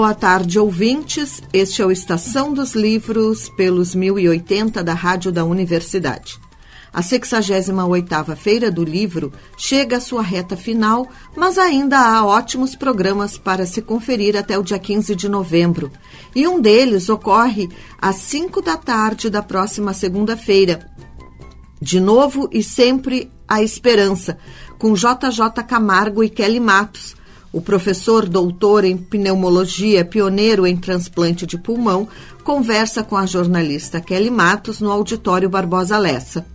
Boa tarde, ouvintes. Este é o Estação dos Livros pelos 1080 da Rádio da Universidade. A 68ª Feira do Livro chega à sua reta final, mas ainda há ótimos programas para se conferir até o dia 15 de novembro. E um deles ocorre às 5 da tarde da próxima segunda-feira. De novo e sempre a esperança, com JJ Camargo e Kelly Matos, o professor doutor em pneumologia, pioneiro em transplante de pulmão, conversa com a jornalista Kelly Matos no auditório Barbosa Lessa.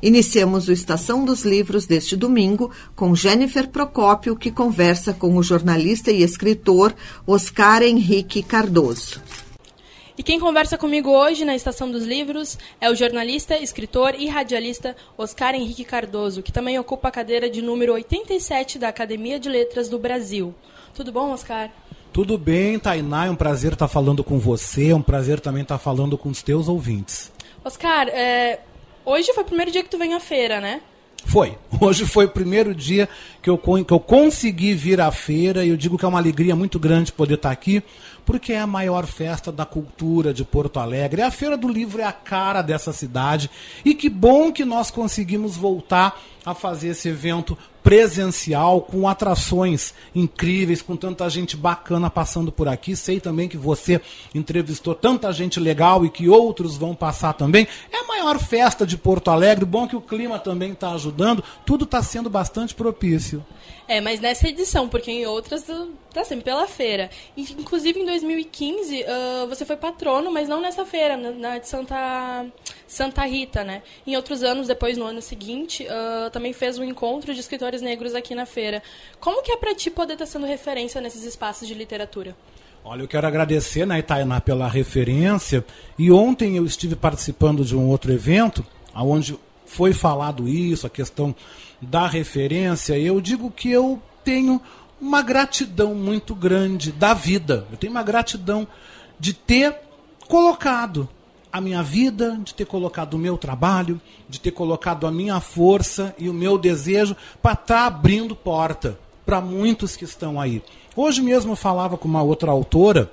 Iniciamos o Estação dos Livros deste domingo com Jennifer Procópio, que conversa com o jornalista e escritor Oscar Henrique Cardoso. E quem conversa comigo hoje na Estação dos Livros é o jornalista, escritor e radialista Oscar Henrique Cardoso, que também ocupa a cadeira de número 87 da Academia de Letras do Brasil. Tudo bom, Oscar? Tudo bem, Tainá. É um prazer estar falando com você, é um prazer também estar falando com os teus ouvintes. Oscar, é... hoje foi o primeiro dia que tu vem à feira, né? Foi. Hoje foi o primeiro dia que eu, que eu consegui vir à feira e eu digo que é uma alegria muito grande poder estar aqui, porque é a maior festa da cultura de Porto Alegre. A Feira do Livro é a cara dessa cidade e que bom que nós conseguimos voltar a fazer esse evento presencial, com atrações incríveis, com tanta gente bacana passando por aqui. Sei também que você entrevistou tanta gente legal e que outros vão passar também. É a maior festa de Porto Alegre. Bom que o clima também está ajudando. Tudo está sendo bastante propício. É, mas nessa edição, porque em outras tá sempre pela feira. Inclusive em 2015 uh, você foi patrono, mas não nessa feira, na, de Santa, Santa Rita, né? Em outros anos, depois no ano seguinte, uh, também fez um encontro de escritores negros aqui na feira. Como que é para ti poder estar tá sendo referência nesses espaços de literatura? Olha, eu quero agradecer, né, Itainá, pela referência. E ontem eu estive participando de um outro evento, onde foi falado isso, a questão da referência, eu digo que eu tenho uma gratidão muito grande da vida. Eu tenho uma gratidão de ter colocado a minha vida, de ter colocado o meu trabalho, de ter colocado a minha força e o meu desejo para estar tá abrindo porta para muitos que estão aí. Hoje mesmo eu falava com uma outra autora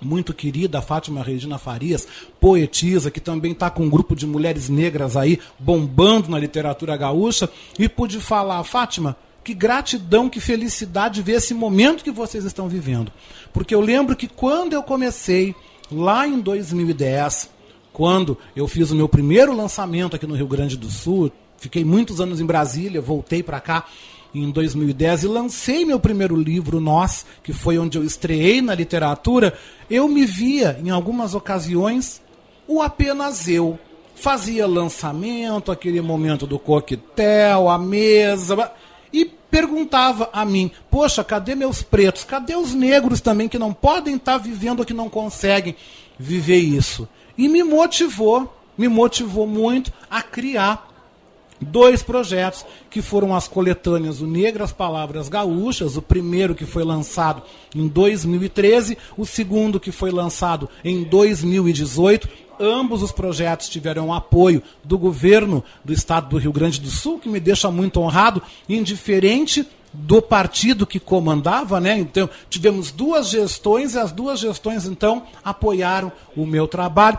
muito querida, Fátima Regina Farias, poetisa, que também está com um grupo de mulheres negras aí bombando na literatura gaúcha, e pude falar, Fátima, que gratidão, que felicidade ver esse momento que vocês estão vivendo. Porque eu lembro que quando eu comecei, lá em 2010, quando eu fiz o meu primeiro lançamento aqui no Rio Grande do Sul, fiquei muitos anos em Brasília, voltei para cá em 2010 e lancei meu primeiro livro, Nós, que foi onde eu estreiei na literatura, eu me via, em algumas ocasiões, o apenas eu. Fazia lançamento, aquele momento do coquetel, a mesa, e perguntava a mim: Poxa, cadê meus pretos? Cadê os negros também que não podem estar vivendo que não conseguem viver isso? E me motivou, me motivou muito a criar dois projetos que foram as coletâneas O Negras Palavras Gaúchas, o primeiro que foi lançado em 2013, o segundo que foi lançado em 2018. Ambos os projetos tiveram apoio do governo do estado do Rio Grande do Sul, que me deixa muito honrado, indiferente do partido que comandava, né? Então, tivemos duas gestões e as duas gestões então apoiaram o meu trabalho.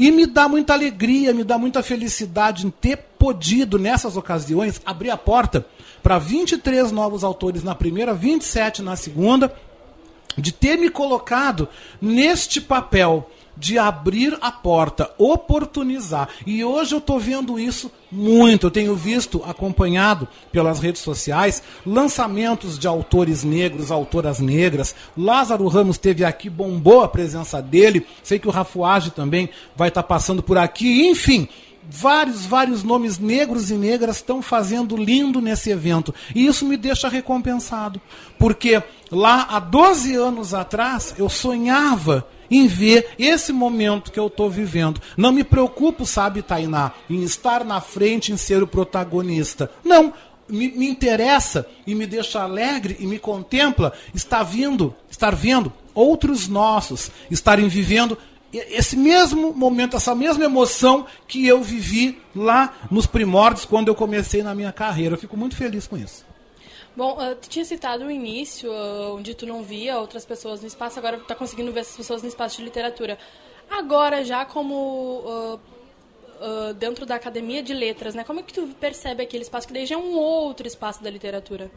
E me dá muita alegria, me dá muita felicidade em ter podido, nessas ocasiões, abrir a porta para 23 novos autores na primeira, 27 na segunda, de ter me colocado neste papel de abrir a porta, oportunizar. E hoje eu estou vendo isso muito. Eu tenho visto, acompanhado pelas redes sociais, lançamentos de autores negros, autoras negras. Lázaro Ramos teve aqui, bombou a presença dele. Sei que o Rafuage também vai estar tá passando por aqui. Enfim, vários, vários nomes negros e negras estão fazendo lindo nesse evento. E isso me deixa recompensado. Porque lá há 12 anos atrás eu sonhava em ver esse momento que eu estou vivendo. Não me preocupo, sabe, Tainá, em estar na frente, em ser o protagonista. Não, me, me, interessa e me deixa alegre e me contempla estar vindo, estar vendo outros nossos estarem vivendo esse mesmo momento, essa mesma emoção que eu vivi lá nos primórdios quando eu comecei na minha carreira. Eu fico muito feliz com isso. Bom, uh, tu tinha citado o início, uh, onde tu não via outras pessoas no espaço, agora tu tá conseguindo ver essas pessoas no espaço de literatura. Agora, já como uh, dentro da academia de letras, né? Como é que tu percebe aquele espaço que daí já é um outro espaço da literatura?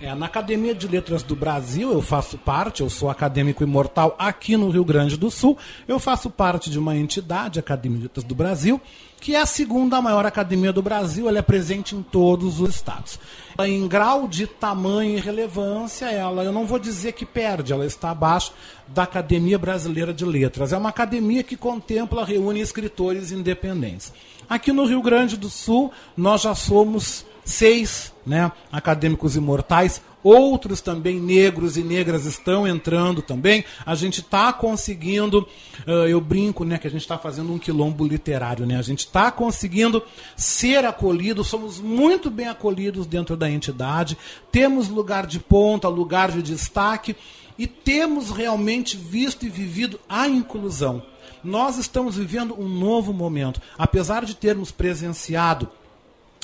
É, na Academia de Letras do Brasil eu faço parte, eu sou acadêmico imortal aqui no Rio Grande do Sul. Eu faço parte de uma entidade, Academia de Letras do Brasil, que é a segunda maior academia do Brasil, ela é presente em todos os estados. Em grau de tamanho e relevância, ela, eu não vou dizer que perde, ela está abaixo da Academia Brasileira de Letras. É uma academia que contempla, reúne escritores independentes. Aqui no Rio Grande do Sul, nós já somos seis né, acadêmicos imortais, outros também negros e negras estão entrando também. A gente está conseguindo, uh, eu brinco, né, que a gente está fazendo um quilombo literário, né? A gente está conseguindo ser acolhido, somos muito bem acolhidos dentro da entidade, temos lugar de ponta, lugar de destaque e temos realmente visto e vivido a inclusão. Nós estamos vivendo um novo momento, apesar de termos presenciado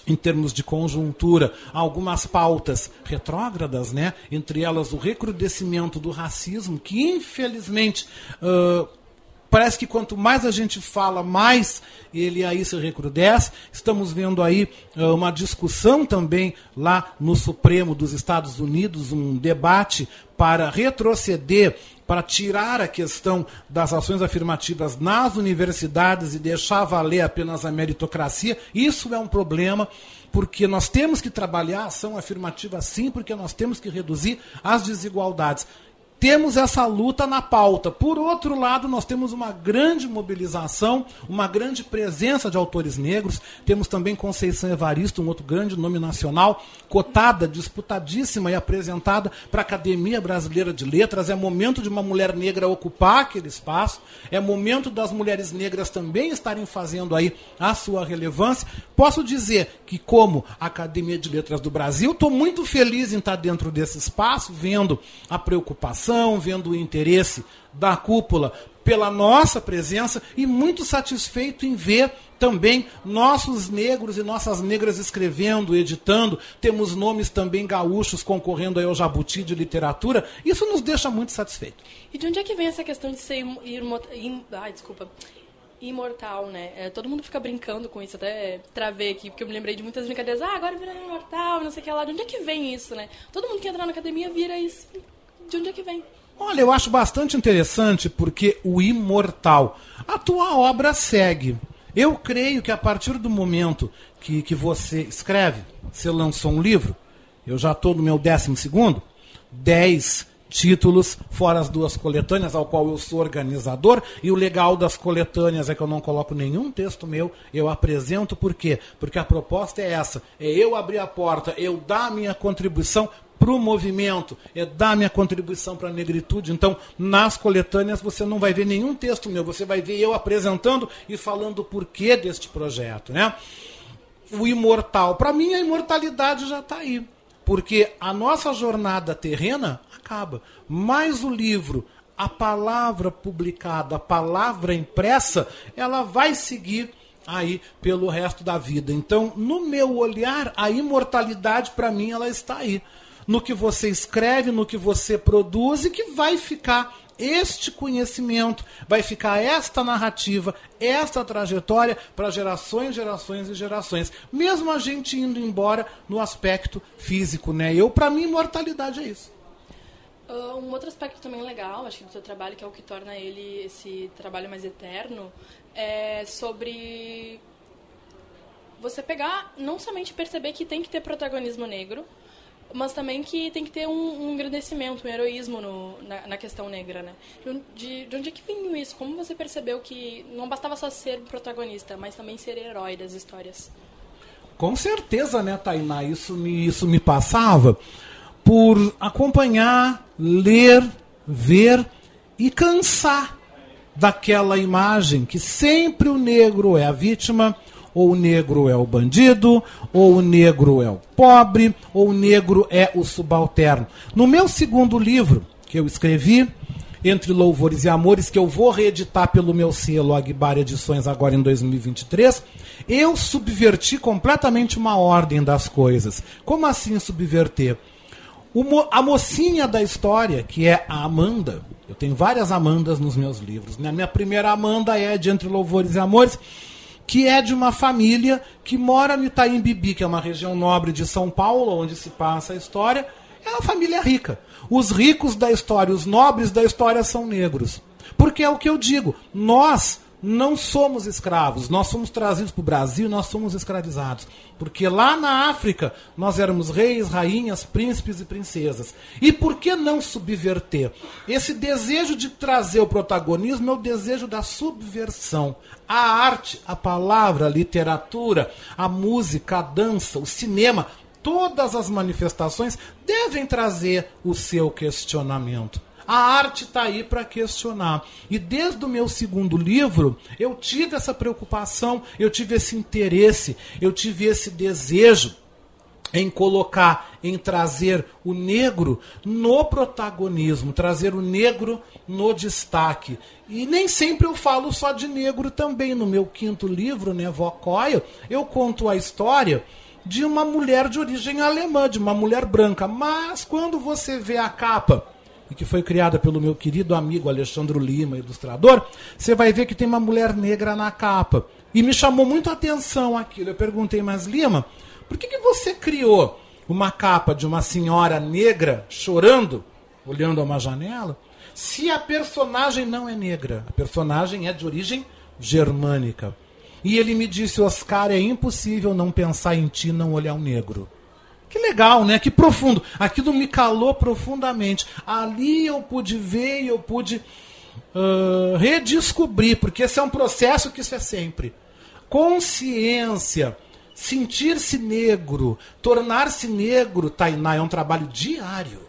em termos de conjuntura, algumas pautas retrógradas, né? entre elas o recrudescimento do racismo, que infelizmente uh, parece que quanto mais a gente fala, mais ele aí se recrudesce. Estamos vendo aí uh, uma discussão também lá no Supremo dos Estados Unidos, um debate para retroceder para tirar a questão das ações afirmativas nas universidades e deixar valer apenas a meritocracia, isso é um problema, porque nós temos que trabalhar a ação afirmativa sim, porque nós temos que reduzir as desigualdades temos essa luta na pauta. Por outro lado, nós temos uma grande mobilização, uma grande presença de autores negros. Temos também Conceição Evaristo, um outro grande nome nacional, cotada, disputadíssima e apresentada para a Academia Brasileira de Letras. É momento de uma mulher negra ocupar aquele espaço. É momento das mulheres negras também estarem fazendo aí a sua relevância. Posso dizer que, como Academia de Letras do Brasil, estou muito feliz em estar dentro desse espaço, vendo a preocupação vendo o interesse da cúpula pela nossa presença e muito satisfeito em ver também nossos negros e nossas negras escrevendo, editando. Temos nomes também gaúchos concorrendo ao Jabuti de literatura. Isso nos deixa muito satisfeito. E de onde é que vem essa questão de ser ai, desculpa, imortal, né? É, todo mundo fica brincando com isso, até travei aqui, porque eu me lembrei de muitas brincadeiras. Ah, agora virando imortal, não sei o que lá. De onde é que vem isso, né? Todo mundo que entra na academia vira isso de onde é que vem? Olha, eu acho bastante interessante porque o imortal. A tua obra segue. Eu creio que a partir do momento que, que você escreve, você lançou um livro, eu já estou no meu décimo segundo, dez títulos, fora as duas coletâneas, ao qual eu sou organizador. E o legal das coletâneas é que eu não coloco nenhum texto meu, eu apresento por quê? Porque a proposta é essa: é eu abrir a porta, eu dar a minha contribuição para o movimento, é dar minha contribuição para a negritude. Então, nas coletâneas você não vai ver nenhum texto meu, você vai ver eu apresentando e falando o porquê deste projeto. Né? O imortal, para mim a imortalidade já está aí, porque a nossa jornada terrena acaba, mas o livro, a palavra publicada, a palavra impressa, ela vai seguir aí pelo resto da vida. Então, no meu olhar, a imortalidade para mim ela está aí no que você escreve, no que você produz e que vai ficar este conhecimento, vai ficar esta narrativa, esta trajetória para gerações, gerações e gerações. Mesmo a gente indo embora no aspecto físico, né? Eu, para mim, imortalidade é isso. Uh, um outro aspecto também legal, acho que do seu trabalho, que é o que torna ele esse trabalho mais eterno, é sobre você pegar, não somente perceber que tem que ter protagonismo negro, mas também que tem que ter um, um um heroísmo no, na, na, questão negra, né? De, de onde é que vem isso? Como você percebeu que não bastava só ser protagonista, mas também ser herói das histórias? Com certeza, né, Tainá? Isso me, isso me passava por acompanhar, ler, ver e cansar daquela imagem que sempre o negro é a vítima, ou o negro é o bandido, ou o negro é o pobre, ou o negro é o subalterno. No meu segundo livro, que eu escrevi, Entre Louvores e Amores, que eu vou reeditar pelo meu selo Aguibar Edições agora em 2023, eu subverti completamente uma ordem das coisas. Como assim subverter? a mocinha da história, que é a Amanda, eu tenho várias Amandas nos meus livros. Né? A minha primeira Amanda é de Entre Louvores e Amores, que é de uma família que mora no Itaim Bibi, que é uma região nobre de São Paulo, onde se passa a história. É uma família rica. Os ricos da história, os nobres da história são negros. Porque é o que eu digo, nós não somos escravos, nós somos trazidos para o Brasil, nós somos escravizados. Porque lá na África nós éramos reis, rainhas, príncipes e princesas. E por que não subverter? Esse desejo de trazer o protagonismo é o desejo da subversão. A arte, a palavra, a literatura, a música, a dança, o cinema, todas as manifestações devem trazer o seu questionamento. A arte está aí para questionar. E desde o meu segundo livro, eu tive essa preocupação, eu tive esse interesse, eu tive esse desejo em colocar, em trazer o negro no protagonismo, trazer o negro no destaque. E nem sempre eu falo só de negro também. No meu quinto livro, né, Vocóia, eu conto a história de uma mulher de origem alemã, de uma mulher branca. Mas quando você vê a capa e que foi criada pelo meu querido amigo Alexandre Lima, ilustrador, você vai ver que tem uma mulher negra na capa. E me chamou muito a atenção aquilo. Eu perguntei, mas Lima, por que, que você criou uma capa de uma senhora negra chorando, olhando a uma janela, se a personagem não é negra? A personagem é de origem germânica. E ele me disse, Oscar, é impossível não pensar em ti não olhar o negro. Que legal, né? Que profundo. Aquilo me calou profundamente. Ali eu pude ver e eu pude uh, redescobrir, porque esse é um processo que isso é sempre. Consciência, sentir-se negro, tornar-se negro, Tainá, é um trabalho diário.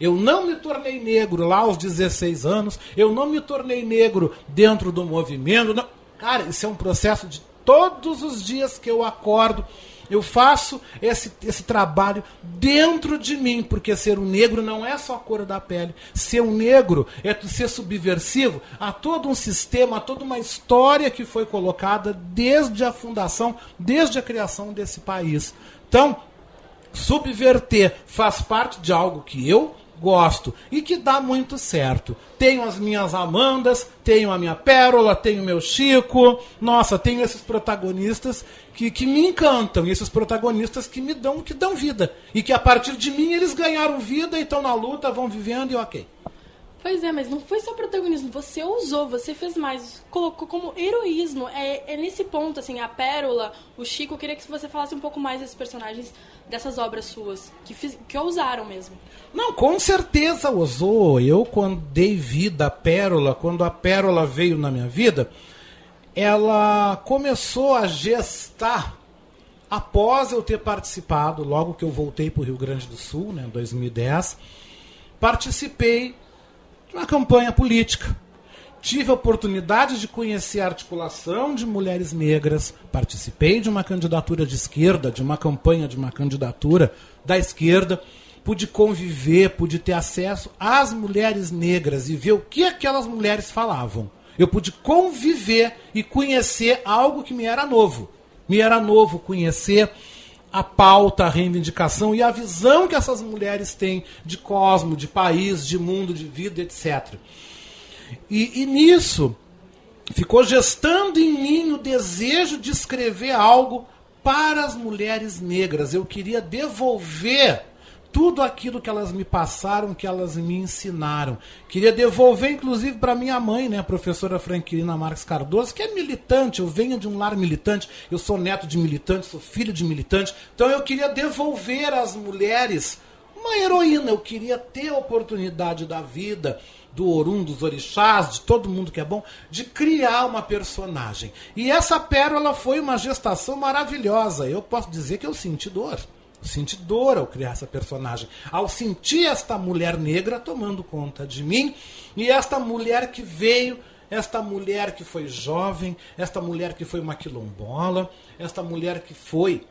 Eu não me tornei negro lá aos 16 anos, eu não me tornei negro dentro do movimento. Não. Cara, isso é um processo de todos os dias que eu acordo eu faço esse, esse trabalho dentro de mim, porque ser um negro não é só a cor da pele. Ser um negro é ser subversivo a todo um sistema, a toda uma história que foi colocada desde a fundação, desde a criação desse país. Então, subverter faz parte de algo que eu gosto e que dá muito certo. Tenho as minhas Amandas, tenho a minha Pérola, tenho meu Chico. Nossa, tenho esses protagonistas que, que me encantam, esses protagonistas que me dão, que dão vida. E que a partir de mim eles ganharam vida e estão na luta, vão vivendo e ok. Pois é, mas não foi só protagonismo, você usou, você fez mais, colocou como heroísmo. É, é nesse ponto, assim, a Pérola, o Chico, eu queria que você falasse um pouco mais desses personagens dessas obras suas, que, fiz, que ousaram mesmo. Não, com certeza ousou. Eu, quando dei vida à Pérola, quando a Pérola veio na minha vida, ela começou a gestar após eu ter participado, logo que eu voltei para o Rio Grande do Sul, né, em 2010, participei de uma campanha política. Tive a oportunidade de conhecer a articulação de mulheres negras, participei de uma candidatura de esquerda, de uma campanha de uma candidatura da esquerda, pude conviver, pude ter acesso às mulheres negras e ver o que aquelas mulheres falavam. Eu pude conviver e conhecer algo que me era novo. Me era novo conhecer a pauta, a reivindicação e a visão que essas mulheres têm de cosmo, de país, de mundo, de vida, etc. E, e nisso ficou gestando em mim o desejo de escrever algo para as mulheres negras. Eu queria devolver tudo aquilo que elas me passaram, que elas me ensinaram. Queria devolver, inclusive, para minha mãe, né, a professora Franquilina Marques Cardoso, que é militante, eu venho de um lar militante, eu sou neto de militante, sou filho de militante. Então eu queria devolver às mulheres uma heroína, eu queria ter a oportunidade da vida, do Orum, dos orixás, de todo mundo que é bom, de criar uma personagem. E essa pérola foi uma gestação maravilhosa. Eu posso dizer que eu senti dor. Senti dor ao criar essa personagem, ao sentir esta mulher negra tomando conta de mim e esta mulher que veio, esta mulher que foi jovem, esta mulher que foi uma quilombola, esta mulher que foi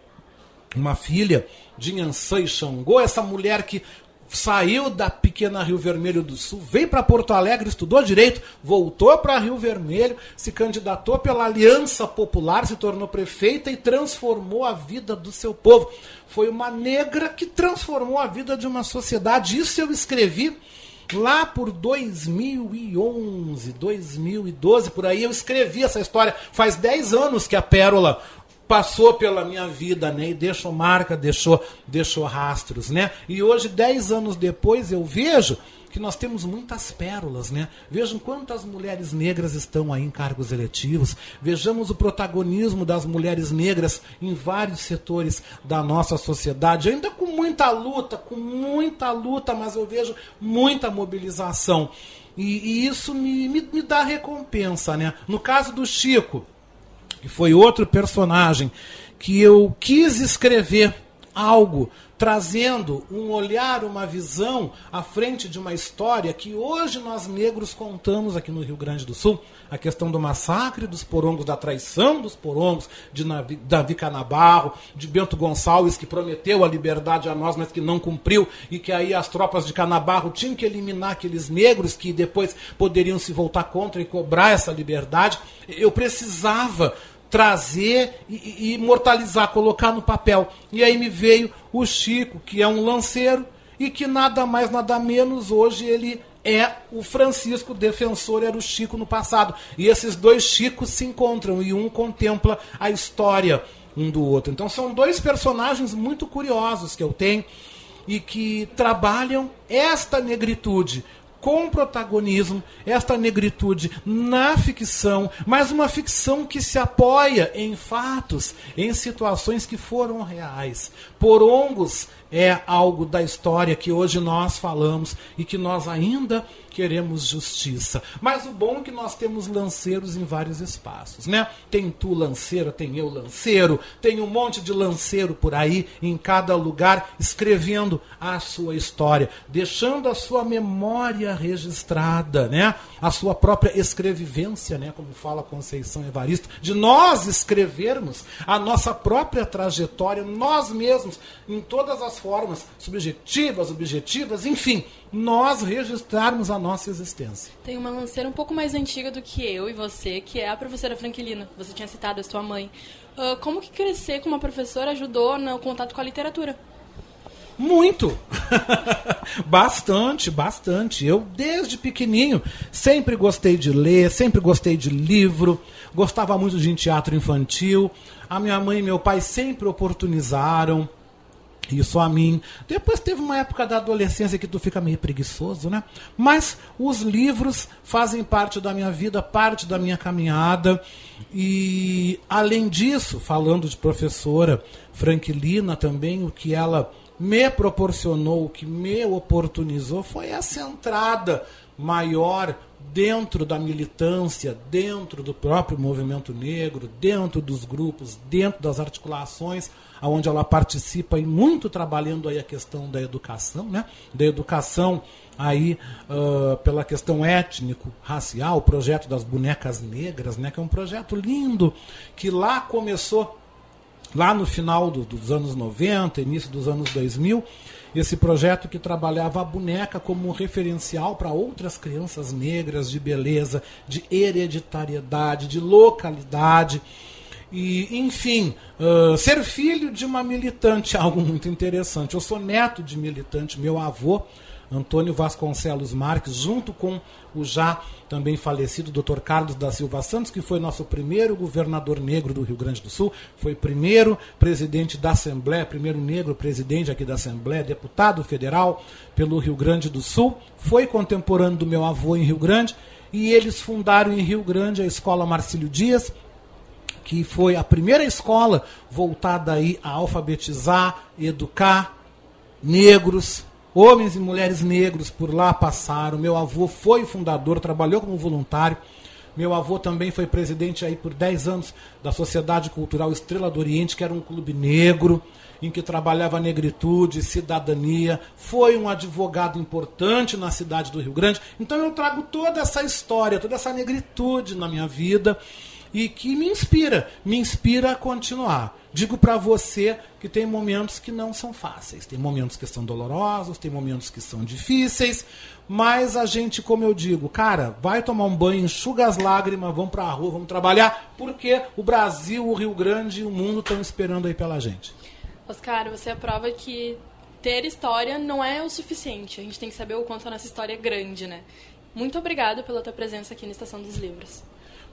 uma filha de Nhansã e Xangô, essa mulher que saiu da pequena Rio Vermelho do Sul, veio para Porto Alegre, estudou direito, voltou para Rio Vermelho, se candidatou pela Aliança Popular, se tornou prefeita e transformou a vida do seu povo. Foi uma negra que transformou a vida de uma sociedade. Isso eu escrevi lá por 2011, 2012, por aí eu escrevi essa história. Faz 10 anos que a Pérola passou pela minha vida, né? E deixou marca, deixou, deixou rastros, né? E hoje, dez anos depois, eu vejo que nós temos muitas pérolas, né? Vejam quantas mulheres negras estão aí em cargos eletivos. Vejamos o protagonismo das mulheres negras em vários setores da nossa sociedade, ainda com muita luta, com muita luta, mas eu vejo muita mobilização. E, e isso me, me, me dá recompensa, né? No caso do Chico, que foi outro personagem que eu quis escrever algo trazendo um olhar, uma visão à frente de uma história que hoje nós negros contamos aqui no Rio Grande do Sul, a questão do massacre dos porongos, da traição dos porongos, de Davi Canabarro, de Bento Gonçalves, que prometeu a liberdade a nós, mas que não cumpriu, e que aí as tropas de Canabarro tinham que eliminar aqueles negros que depois poderiam se voltar contra e cobrar essa liberdade. Eu precisava trazer e, imortalizar, colocar no papel. E aí me veio o Chico, que é um lanceiro e que nada mais, nada menos hoje ele é o Francisco defensor, era o Chico no passado. E esses dois Chicos se encontram e um contempla a história um do outro. Então são dois personagens muito curiosos que eu tenho e que trabalham esta negritude com protagonismo, esta negritude na ficção, mas uma ficção que se apoia em fatos, em situações que foram reais. Porongos é algo da história que hoje nós falamos e que nós ainda queremos justiça. Mas o bom é que nós temos lanceiros em vários espaços, né? Tem tu lanceiro, tem eu lanceiro, tem um monte de lanceiro por aí em cada lugar escrevendo a sua história, deixando a sua memória registrada, né? A sua própria escrevivência, né, como fala Conceição Evaristo, de nós escrevermos a nossa própria trajetória nós mesmos em todas as formas, subjetivas, objetivas, enfim, nós registrarmos a nossa existência. Tem uma lanceira um pouco mais antiga do que eu e você, que é a professora Franquilina. Você tinha citado a sua mãe. Uh, como que crescer com uma professora ajudou no contato com a literatura? Muito! bastante, bastante. Eu, desde pequenininho, sempre gostei de ler, sempre gostei de livro, gostava muito de teatro infantil. A minha mãe e meu pai sempre oportunizaram isso a mim. Depois teve uma época da adolescência que tu fica meio preguiçoso, né? Mas os livros fazem parte da minha vida, parte da minha caminhada. E além disso, falando de professora Franklina também, o que ela me proporcionou, o que me oportunizou foi essa entrada maior dentro da militância, dentro do próprio movimento negro, dentro dos grupos, dentro das articulações, onde ela participa e muito trabalhando aí a questão da educação, né? Da educação aí uh, pela questão étnico, racial, o projeto das bonecas negras, né? Que é um projeto lindo que lá começou lá no final do, dos anos 90, início dos anos 2000 esse projeto que trabalhava a boneca como um referencial para outras crianças negras de beleza, de hereditariedade, de localidade. E, enfim, uh, ser filho de uma militante é algo muito interessante. Eu sou neto de militante, meu avô Antônio Vasconcelos Marques, junto com o já também falecido Dr. Carlos da Silva Santos, que foi nosso primeiro governador negro do Rio Grande do Sul, foi primeiro presidente da Assembleia, primeiro negro presidente aqui da Assembleia, deputado federal pelo Rio Grande do Sul, foi contemporâneo do meu avô em Rio Grande, e eles fundaram em Rio Grande a Escola Marcílio Dias, que foi a primeira escola voltada aí a alfabetizar, educar negros, Homens e mulheres negros por lá passaram. Meu avô foi fundador, trabalhou como voluntário. Meu avô também foi presidente aí por 10 anos da Sociedade Cultural Estrela do Oriente, que era um clube negro, em que trabalhava negritude, cidadania. Foi um advogado importante na cidade do Rio Grande. Então eu trago toda essa história, toda essa negritude na minha vida. E que me inspira, me inspira a continuar. Digo para você que tem momentos que não são fáceis, tem momentos que são dolorosos, tem momentos que são difíceis, mas a gente, como eu digo, cara, vai tomar um banho, enxuga as lágrimas, vamos para a rua, vamos trabalhar, porque o Brasil, o Rio Grande e o mundo estão esperando aí pela gente. Oscar, você é prova que ter história não é o suficiente. A gente tem que saber o quanto a nossa história é grande, né? Muito obrigada pela tua presença aqui na Estação dos Livros.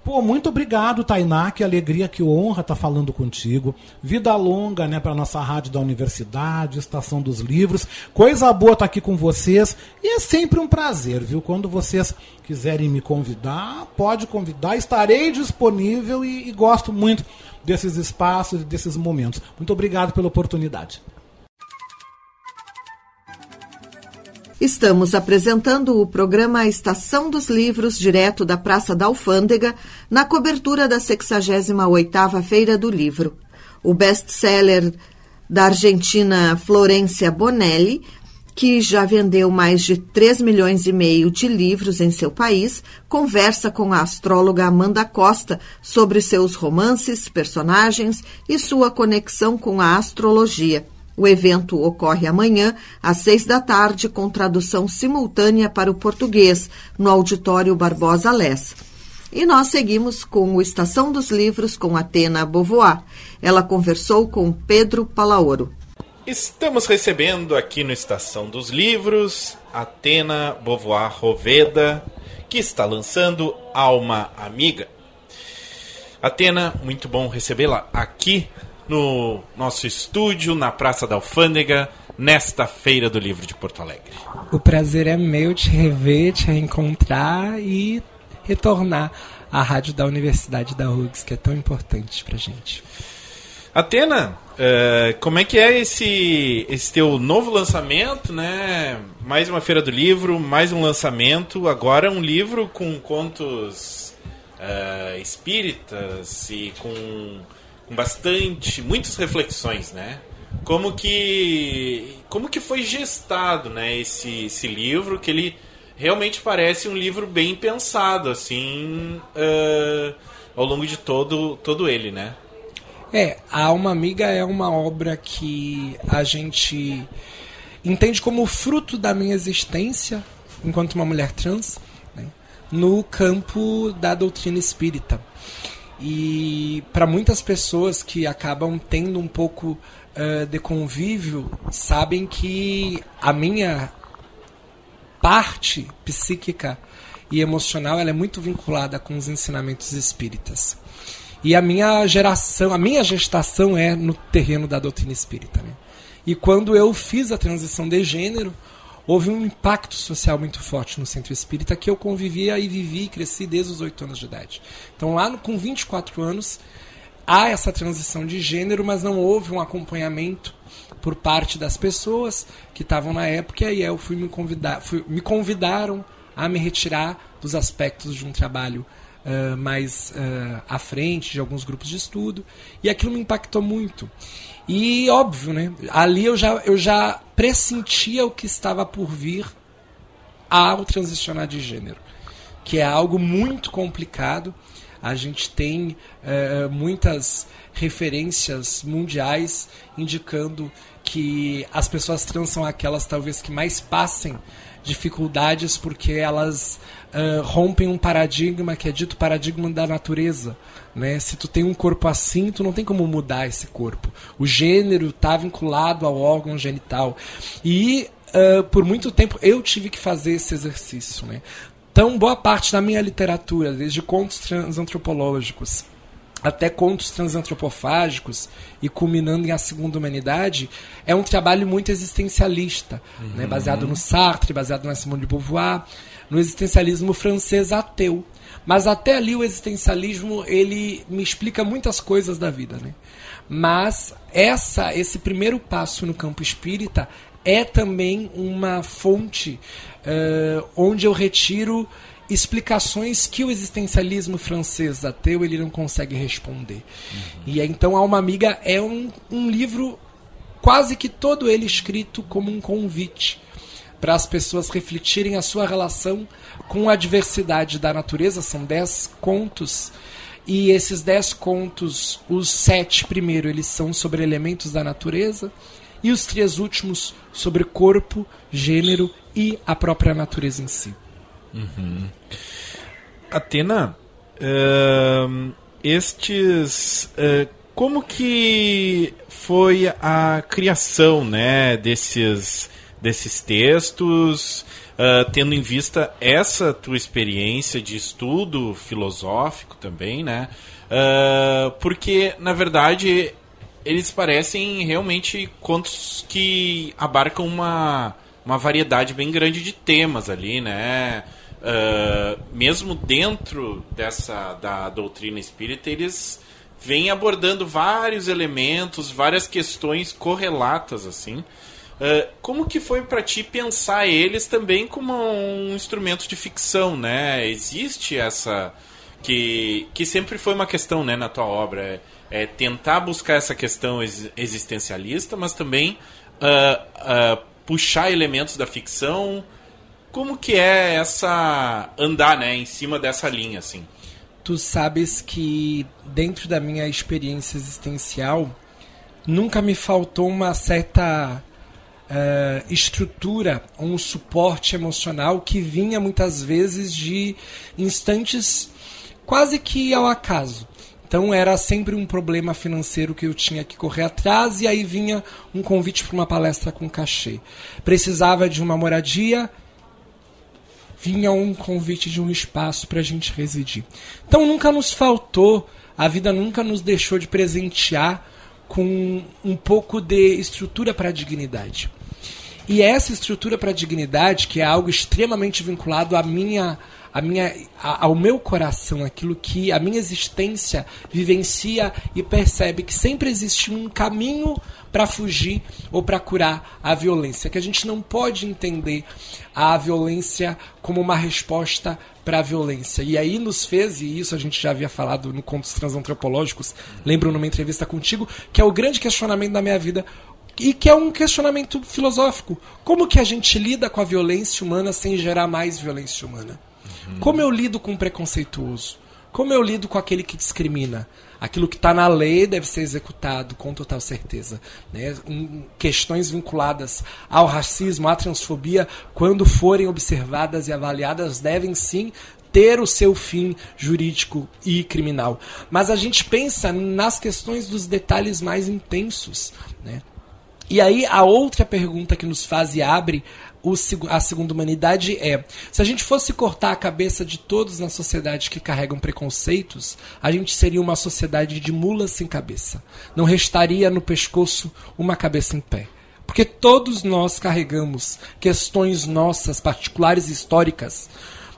Pô, muito obrigado, Tainá, que alegria, que honra estar tá falando contigo. Vida longa, né, para nossa rádio da universidade, Estação dos Livros. Coisa boa estar tá aqui com vocês e é sempre um prazer, viu? Quando vocês quiserem me convidar, pode convidar, estarei disponível e, e gosto muito desses espaços e desses momentos. Muito obrigado pela oportunidade. Estamos apresentando o programa Estação dos Livros, direto da Praça da Alfândega, na cobertura da 68ª Feira do Livro. O best-seller da argentina Florência Bonelli, que já vendeu mais de 3 milhões e meio de livros em seu país, conversa com a astróloga Amanda Costa sobre seus romances, personagens e sua conexão com a astrologia. O evento ocorre amanhã, às seis da tarde, com tradução simultânea para o português, no Auditório Barbosa Lessa. E nós seguimos com o Estação dos Livros com Atena Beauvoir. Ela conversou com Pedro Palaoro. Estamos recebendo aqui no Estação dos Livros Atena Beauvoir Roveda, que está lançando Alma Amiga. Atena, muito bom recebê-la aqui no nosso estúdio, na Praça da Alfândega, nesta Feira do Livro de Porto Alegre. O prazer é meu te rever, te reencontrar e retornar à rádio da Universidade da URGS, que é tão importante pra gente. Atena, uh, como é que é esse, esse teu novo lançamento, né? Mais uma Feira do Livro, mais um lançamento, agora um livro com contos uh, espíritas e com com bastante, muitas reflexões, né? Como que como que foi gestado, né, esse, esse livro que ele realmente parece um livro bem pensado, assim, uh, ao longo de todo todo ele, né? É, a Alma Amiga é uma obra que a gente entende como fruto da minha existência enquanto uma mulher trans, né, no campo da doutrina espírita. E para muitas pessoas que acabam tendo um pouco uh, de convívio, sabem que a minha parte psíquica e emocional ela é muito vinculada com os ensinamentos espíritas. E a minha geração, a minha gestação é no terreno da doutrina espírita. Né? E quando eu fiz a transição de gênero, houve um impacto social muito forte no centro espírita que eu convivia e vivi e cresci desde os 8 anos de idade. Então, lá no, com 24 anos, há essa transição de gênero, mas não houve um acompanhamento por parte das pessoas que estavam na época. E aí eu fui me convidar, fui, me convidaram a me retirar dos aspectos de um trabalho uh, mais uh, à frente, de alguns grupos de estudo. E aquilo me impactou muito. E óbvio, né? Ali eu já, eu já pressentia o que estava por vir ao transicionar de gênero, que é algo muito complicado. A gente tem é, muitas referências mundiais indicando que as pessoas trans são aquelas talvez que mais passem dificuldades porque elas uh, rompem um paradigma que é dito paradigma da natureza. Né? Se tu tem um corpo assim, tu não tem como mudar esse corpo. O gênero está vinculado ao órgão genital. E uh, por muito tempo eu tive que fazer esse exercício. Né? Então, boa parte da minha literatura, desde contos transantropológicos até contos transantropofágicos e culminando em A Segunda Humanidade, é um trabalho muito existencialista, né? uhum. né? baseado no Sartre, baseado na Simone de Beauvoir, no existencialismo francês ateu. Mas até ali o existencialismo ele me explica muitas coisas da vida, né? Mas essa, esse primeiro passo no campo espírita é também uma fonte uh, onde eu retiro explicações que o existencialismo francês ateu ele não consegue responder. Uhum. E então Alma Amiga é um, um livro quase que todo ele escrito como um convite para as pessoas refletirem a sua relação com a diversidade da natureza. São dez contos E esses dez contos, os sete primeiro, eles são sobre elementos da natureza, e os três últimos sobre corpo, gênero e a própria natureza em si. Uhum. Atena, uh, estes. Uh, como que foi a criação né, desses, desses textos? Uh, tendo em vista essa tua experiência de estudo filosófico também, né? Uh, porque, na verdade, eles parecem realmente contos que abarcam uma, uma variedade bem grande de temas ali, né? Uh, mesmo dentro dessa da doutrina espírita, eles vêm abordando vários elementos, várias questões correlatas, assim. Uh, como que foi para ti pensar eles também como um instrumento de ficção, né? Existe essa que, que sempre foi uma questão, né, na tua obra, é, é tentar buscar essa questão ex existencialista, mas também uh, uh, puxar elementos da ficção. Como que é essa andar, né, em cima dessa linha, assim? Tu sabes que dentro da minha experiência existencial nunca me faltou uma certa uh, estrutura, um suporte emocional que vinha muitas vezes de instantes quase que ao acaso. Então era sempre um problema financeiro que eu tinha que correr atrás e aí vinha um convite para uma palestra com cachê. Precisava de uma moradia, vinha um convite de um espaço para a gente residir. Então nunca nos faltou, a vida nunca nos deixou de presentear com um pouco de estrutura para a dignidade. E essa estrutura para a dignidade, que é algo extremamente vinculado à minha, à minha, ao meu coração, aquilo que a minha existência vivencia e percebe que sempre existe um caminho para fugir ou para curar a violência, que a gente não pode entender a violência como uma resposta para a violência. E aí nos fez, e isso a gente já havia falado no Contos Transantropológicos, lembro numa entrevista contigo, que é o grande questionamento da minha vida, e que é um questionamento filosófico. Como que a gente lida com a violência humana sem gerar mais violência humana? Uhum. Como eu lido com o preconceituoso? Como eu lido com aquele que discrimina? Aquilo que está na lei deve ser executado com total certeza. Né? Questões vinculadas ao racismo, à transfobia, quando forem observadas e avaliadas, devem sim ter o seu fim jurídico e criminal. Mas a gente pensa nas questões dos detalhes mais intensos. Né? E aí a outra pergunta que nos faz e abre o, a segunda humanidade é: se a gente fosse cortar a cabeça de todos na sociedade que carregam preconceitos, a gente seria uma sociedade de mulas sem cabeça. Não restaria no pescoço uma cabeça em pé. Porque todos nós carregamos questões nossas, particulares históricas,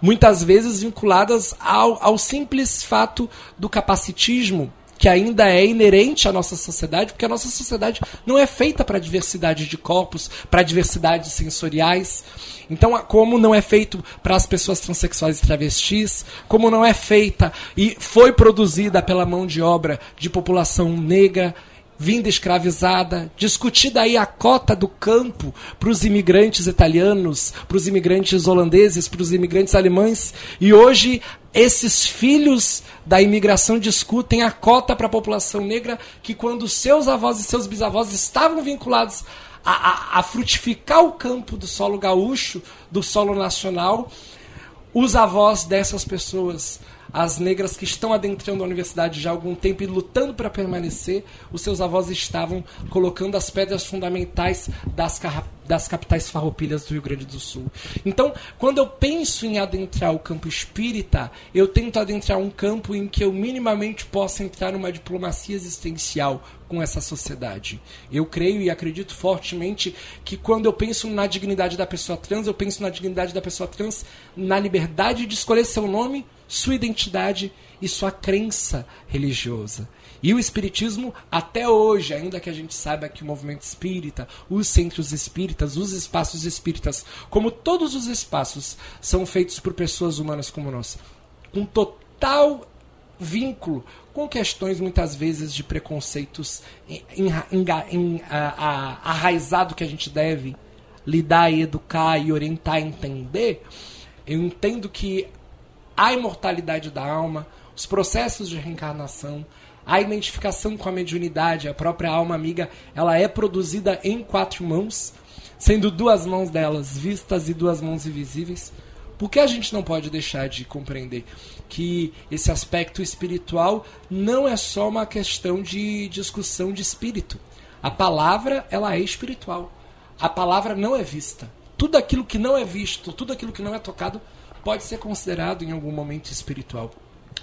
muitas vezes vinculadas ao, ao simples fato do capacitismo que ainda é inerente à nossa sociedade, porque a nossa sociedade não é feita para diversidade de corpos, para diversidade sensoriais. Então, como não é feito para as pessoas transexuais e travestis, como não é feita e foi produzida pela mão de obra de população negra, vinda escravizada, discutida aí a cota do campo para os imigrantes italianos, para os imigrantes holandeses, para os imigrantes alemães, e hoje esses filhos da imigração discutem a cota para a população negra que quando seus avós e seus bisavós estavam vinculados a, a, a frutificar o campo do solo gaúcho, do solo nacional, os avós dessas pessoas as negras que estão adentrando a universidade já há algum tempo e lutando para permanecer, os seus avós estavam colocando as pedras fundamentais das, das capitais farroupilhas do Rio Grande do Sul. Então, quando eu penso em adentrar o campo espírita, eu tento adentrar um campo em que eu minimamente possa entrar numa diplomacia existencial com essa sociedade. Eu creio e acredito fortemente que quando eu penso na dignidade da pessoa trans, eu penso na dignidade da pessoa trans na liberdade de escolher seu nome, sua identidade e sua crença religiosa. E o Espiritismo, até hoje, ainda que a gente saiba que o movimento espírita, os centros espíritas, os espaços espíritas, como todos os espaços, são feitos por pessoas humanas como nós, com total vínculo com questões muitas vezes de preconceitos arraizado que a gente deve lidar e educar e orientar a entender, eu entendo que a imortalidade da alma, os processos de reencarnação, a identificação com a mediunidade, a própria alma amiga, ela é produzida em quatro mãos, sendo duas mãos delas vistas e duas mãos invisíveis. Por que a gente não pode deixar de compreender que esse aspecto espiritual não é só uma questão de discussão de espírito? A palavra, ela é espiritual. A palavra não é vista. Tudo aquilo que não é visto, tudo aquilo que não é tocado, pode ser considerado em algum momento espiritual.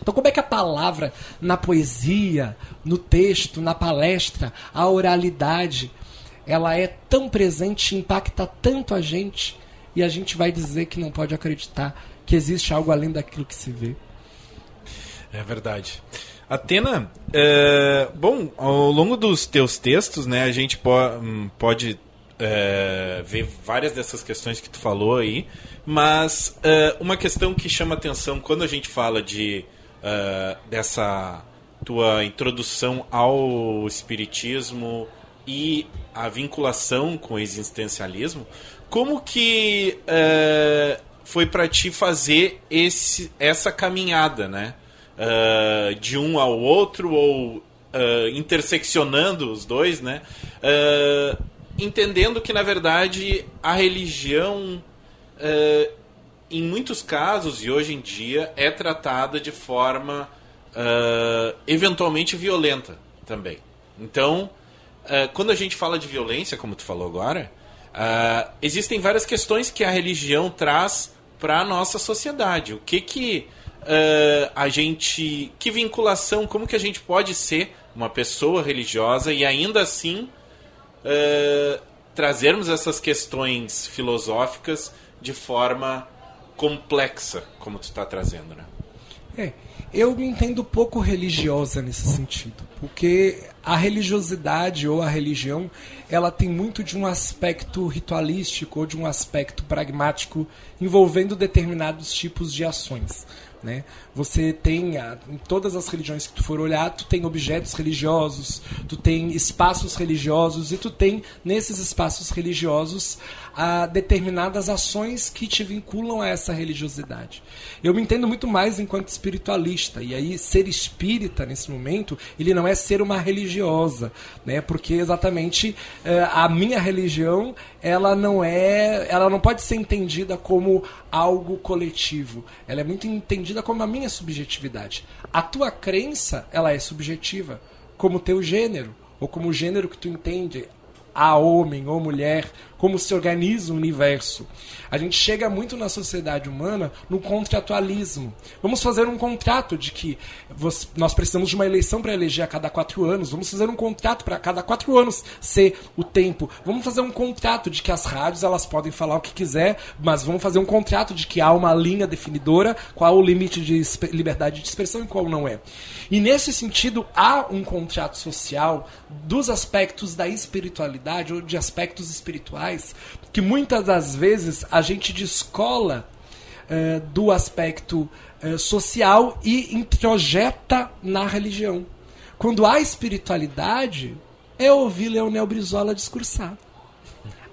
Então, como é que a palavra, na poesia, no texto, na palestra, a oralidade, ela é tão presente, impacta tanto a gente, e a gente vai dizer que não pode acreditar que existe algo além daquilo que se vê? É verdade. Atena, é, bom, ao longo dos teus textos, né, a gente po hum, pode é, ver várias dessas questões que tu falou aí, mas é, uma questão que chama atenção quando a gente fala de uh, dessa tua introdução ao espiritismo e a vinculação com o existencialismo, como que uh, foi para ti fazer esse, essa caminhada, né? Uh, de um ao outro ou uh, interseccionando os dois, né? Entendendo que na verdade a religião em muitos casos, e hoje em dia, é tratada de forma uh, eventualmente violenta também. Então, uh, quando a gente fala de violência, como tu falou agora, uh, existem várias questões que a religião traz para a nossa sociedade. O que que a gente. Que vinculação, como que a gente pode ser uma pessoa religiosa e ainda assim trazermos essas questões filosóficas de forma complexa, como tu está trazendo, né? É, eu me entendo pouco religiosa nesse sentido, porque a religiosidade ou a religião, ela tem muito de um aspecto ritualístico ou de um aspecto pragmático envolvendo determinados tipos de ações. Né? Você tem, em todas as religiões que tu for olhar, tu tem objetos religiosos, tu tem espaços religiosos e tu tem, nesses espaços religiosos, a determinadas ações que te vinculam a essa religiosidade. Eu me entendo muito mais enquanto espiritualista, e aí ser espírita nesse momento, ele não é ser uma religiosa, né? Porque exatamente eh, a minha religião, ela não é, ela não pode ser entendida como algo coletivo. Ela é muito entendida como a minha subjetividade. A tua crença, ela é subjetiva, como o teu gênero, ou como o gênero que tu entende, a homem ou mulher, como se organiza o universo. A gente chega muito na sociedade humana no contratualismo. Vamos fazer um contrato de que nós precisamos de uma eleição para eleger a cada quatro anos. Vamos fazer um contrato para cada quatro anos ser o tempo. Vamos fazer um contrato de que as rádios elas podem falar o que quiser, mas vamos fazer um contrato de que há uma linha definidora, qual o limite de liberdade de expressão e qual não é. E nesse sentido há um contrato social dos aspectos da espiritualidade ou de aspectos espirituais que muitas das vezes a gente descola uh, do aspecto uh, social e introjeta na religião. Quando há espiritualidade, é ouvir Leonel Brizola discursar.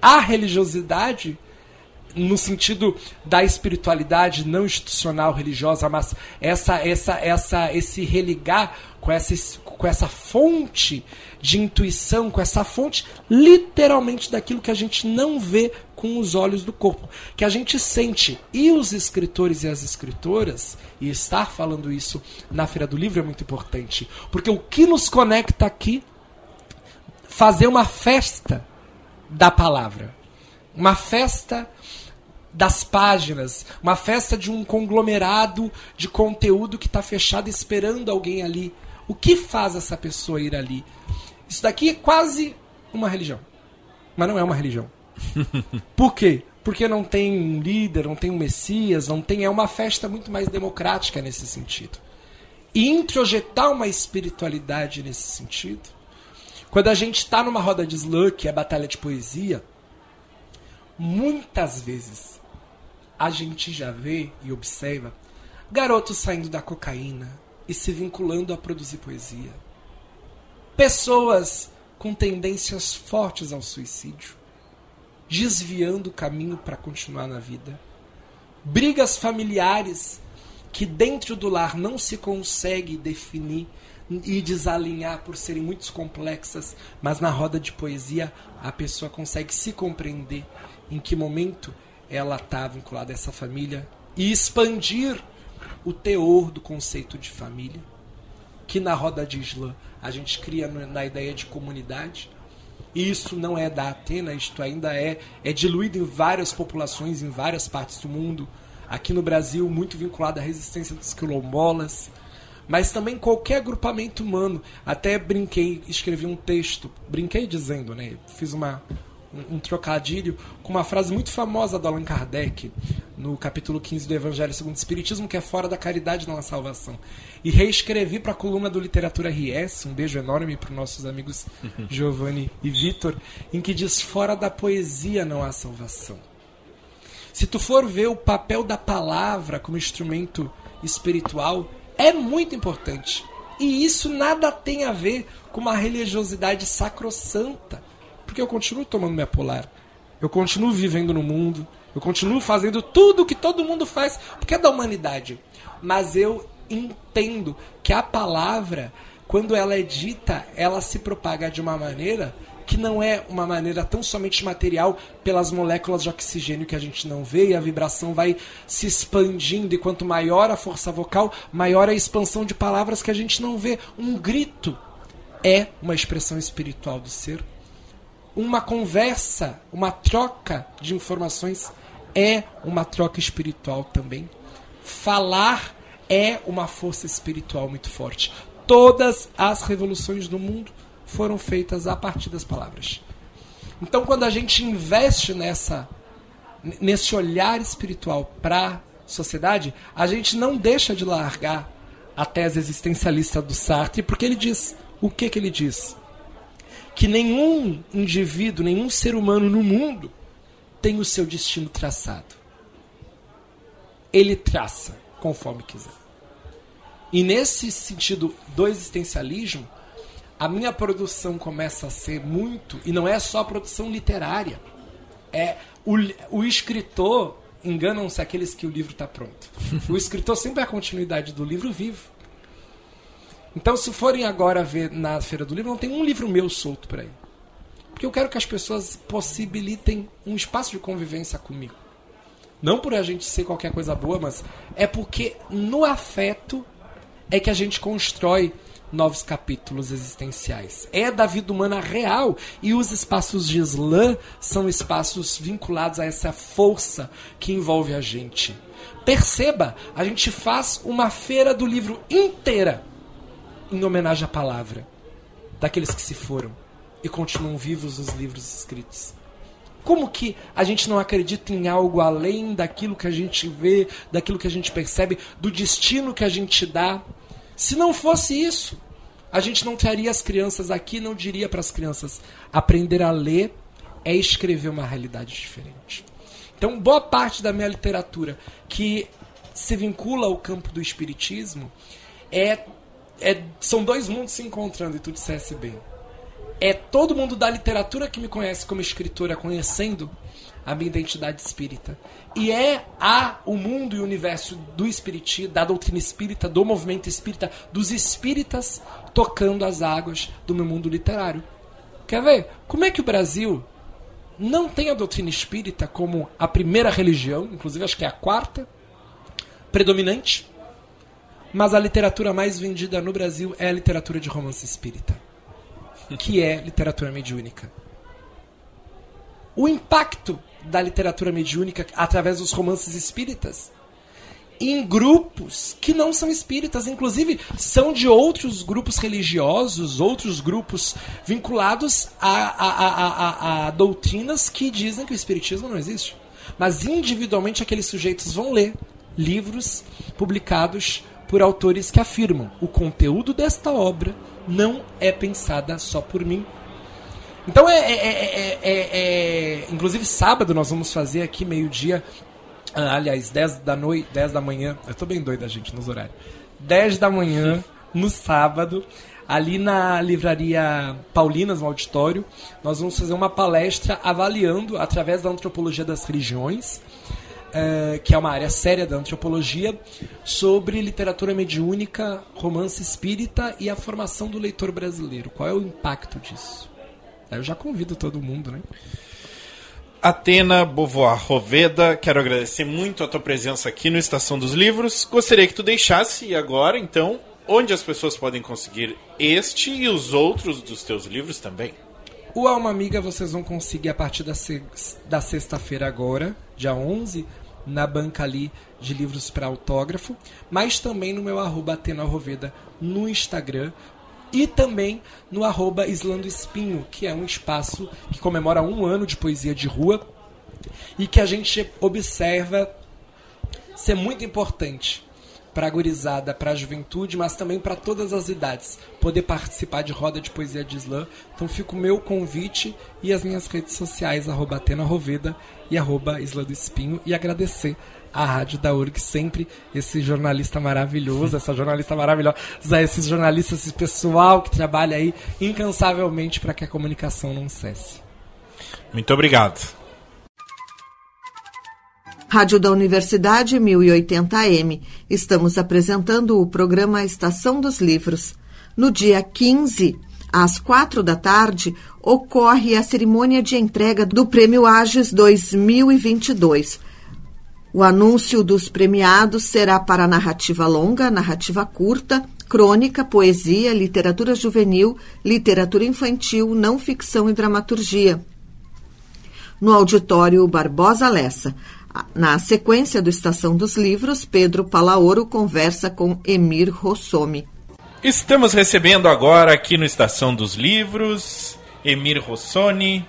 A religiosidade, no sentido da espiritualidade não institucional religiosa, mas essa, essa, essa, esse religar com essa, com essa fonte de intuição, com essa fonte literalmente daquilo que a gente não vê com os olhos do corpo, que a gente sente. E os escritores e as escritoras, e estar falando isso na Feira do Livro é muito importante, porque o que nos conecta aqui fazer uma festa da palavra. Uma festa das páginas, uma festa de um conglomerado de conteúdo que está fechado esperando alguém ali. O que faz essa pessoa ir ali? Isso daqui é quase uma religião. Mas não é uma religião. Por quê? Porque não tem um líder, não tem um messias, não tem. É uma festa muito mais democrática nesse sentido. E introjetar uma espiritualidade nesse sentido. Quando a gente está numa roda de slam, que é batalha de poesia, muitas vezes a gente já vê e observa garotos saindo da cocaína e se vinculando a produzir poesia. Pessoas com tendências fortes ao suicídio, desviando o caminho para continuar na vida, brigas familiares que dentro do lar não se consegue definir e desalinhar por serem muito complexas, mas na roda de poesia a pessoa consegue se compreender em que momento ela está vinculada a essa família e expandir o teor do conceito de família, que na roda de Islã a gente cria na ideia de comunidade. E isso não é da Atena, isto ainda é, é diluído em várias populações, em várias partes do mundo. Aqui no Brasil, muito vinculado à resistência dos quilombolas, mas também qualquer agrupamento humano. Até brinquei, escrevi um texto, brinquei dizendo, né? Fiz uma, um, um, trocadilho com uma frase muito famosa do Allan Kardec, no capítulo 15 do Evangelho segundo o Espiritismo, que é fora da caridade não há salvação. E reescrevi para a coluna do Literatura RS, um beijo enorme para os nossos amigos Giovanni e Vitor, em que diz: fora da poesia não há salvação. Se tu for ver o papel da palavra como instrumento espiritual, é muito importante. E isso nada tem a ver com uma religiosidade sacrossanta porque eu continuo tomando minha polar. Eu continuo vivendo no mundo. Eu continuo fazendo tudo que todo mundo faz, porque é da humanidade. Mas eu entendo que a palavra, quando ela é dita, ela se propaga de uma maneira que não é uma maneira tão somente material pelas moléculas de oxigênio que a gente não vê e a vibração vai se expandindo e quanto maior a força vocal, maior a expansão de palavras que a gente não vê. Um grito é uma expressão espiritual do ser uma conversa, uma troca de informações é uma troca espiritual também. Falar é uma força espiritual muito forte. Todas as revoluções do mundo foram feitas a partir das palavras. Então, quando a gente investe nessa nesse olhar espiritual para a sociedade, a gente não deixa de largar a tese existencialista do Sartre, porque ele diz o que que ele diz? Que nenhum indivíduo, nenhum ser humano no mundo tem o seu destino traçado. Ele traça conforme quiser. E nesse sentido do existencialismo, a minha produção começa a ser muito, e não é só produção literária. É o, o escritor, enganam-se aqueles que o livro está pronto. O escritor sempre é a continuidade do livro vivo. Então, se forem agora ver na Feira do Livro, não tem um livro meu solto por aí. Porque eu quero que as pessoas possibilitem um espaço de convivência comigo. Não por a gente ser qualquer coisa boa, mas é porque no afeto é que a gente constrói novos capítulos existenciais. É da vida humana real e os espaços de slam são espaços vinculados a essa força que envolve a gente. Perceba, a gente faz uma feira do livro inteira em homenagem à palavra daqueles que se foram e continuam vivos os livros escritos. Como que a gente não acredita em algo além daquilo que a gente vê, daquilo que a gente percebe, do destino que a gente dá? Se não fosse isso, a gente não teria as crianças aqui, não diria para as crianças: aprender a ler é escrever uma realidade diferente. Então, boa parte da minha literatura que se vincula ao campo do espiritismo é é, são dois mundos se encontrando, e tu dissesse bem. É todo mundo da literatura que me conhece como escritora conhecendo a minha identidade espírita. E é a o mundo e o universo do espiritismo, da doutrina espírita, do movimento espírita, dos espíritas tocando as águas do meu mundo literário. Quer ver? Como é que o Brasil não tem a doutrina espírita como a primeira religião, inclusive acho que é a quarta, predominante, mas a literatura mais vendida no Brasil é a literatura de romance espírita, que é literatura mediúnica. O impacto da literatura mediúnica através dos romances espíritas em grupos que não são espíritas, inclusive são de outros grupos religiosos, outros grupos vinculados a, a, a, a, doutrinas que dizem que o espiritismo não existe. Mas individualmente aqueles sujeitos vão ler livros publicados por autores que afirmam o conteúdo desta obra não é pensada só por mim. Então é, é, é, é inclusive sábado nós vamos fazer aqui meio-dia, ah, aliás, 10 da noite, 10 da manhã, eu tô bem doida, gente, nos horários. 10 da manhã, no sábado, ali na livraria Paulinas, no auditório, nós vamos fazer uma palestra avaliando, através da antropologia das religiões, é, que é uma área séria da antropologia, sobre literatura mediúnica, romance espírita e a formação do leitor brasileiro. Qual é o impacto disso? Eu já convido todo mundo, né? Atena Bovoar Roveda, quero agradecer muito a tua presença aqui no Estação dos Livros. Gostaria que tu deixasse agora, então, onde as pessoas podem conseguir este e os outros dos teus livros também. O Alma Amiga vocês vão conseguir a partir da, se da sexta-feira agora, dia 11, na banca ali de livros para autógrafo, mas também no meu arroba Atena Roveda no Instagram e também no arroba Islando Espinho, que é um espaço que comemora um ano de poesia de rua e que a gente observa ser muito importante para a gurizada, para a juventude, mas também para todas as idades, poder participar de roda de poesia de slam. Então fica o meu convite e as minhas redes sociais, arroba Atena Roveda e arroba Isla do Espinho, e agradecer a Rádio da URG, sempre esse jornalista maravilhoso, essa jornalista maravilhosa, esses jornalistas, esse pessoal que trabalha aí incansavelmente para que a comunicação não cesse. Muito obrigado. Rádio da Universidade 1080M. Estamos apresentando o programa Estação dos Livros. No dia 15, às quatro da tarde, ocorre a cerimônia de entrega do Prêmio Ages 2022. O anúncio dos premiados será para narrativa longa, narrativa curta, crônica, poesia, literatura juvenil, literatura infantil, não ficção e dramaturgia. No auditório Barbosa Lessa. Na sequência do Estação dos Livros, Pedro Palaoro conversa com Emir Rossomi. Estamos recebendo agora aqui no Estação dos Livros Emir Rossoni,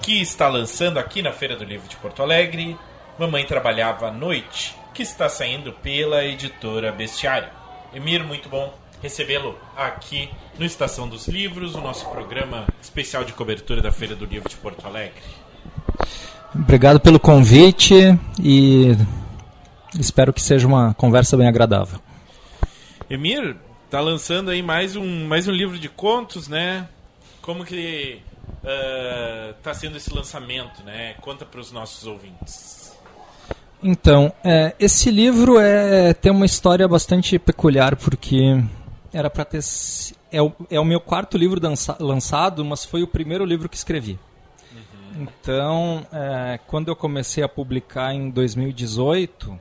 que está lançando aqui na Feira do Livro de Porto Alegre Mamãe Trabalhava à Noite, que está saindo pela editora Bestiário. Emir, muito bom recebê-lo aqui no Estação dos Livros, o nosso programa especial de cobertura da Feira do Livro de Porto Alegre. Obrigado pelo convite e espero que seja uma conversa bem agradável. Emir, tá lançando aí mais um, mais um livro de contos, né? Como que uh, tá sendo esse lançamento, né? Conta para os nossos ouvintes. Então, é, esse livro é, tem uma história bastante peculiar porque era para ter é o, é o meu quarto livro dança, lançado, mas foi o primeiro livro que escrevi. Então, é, quando eu comecei a publicar em 2018,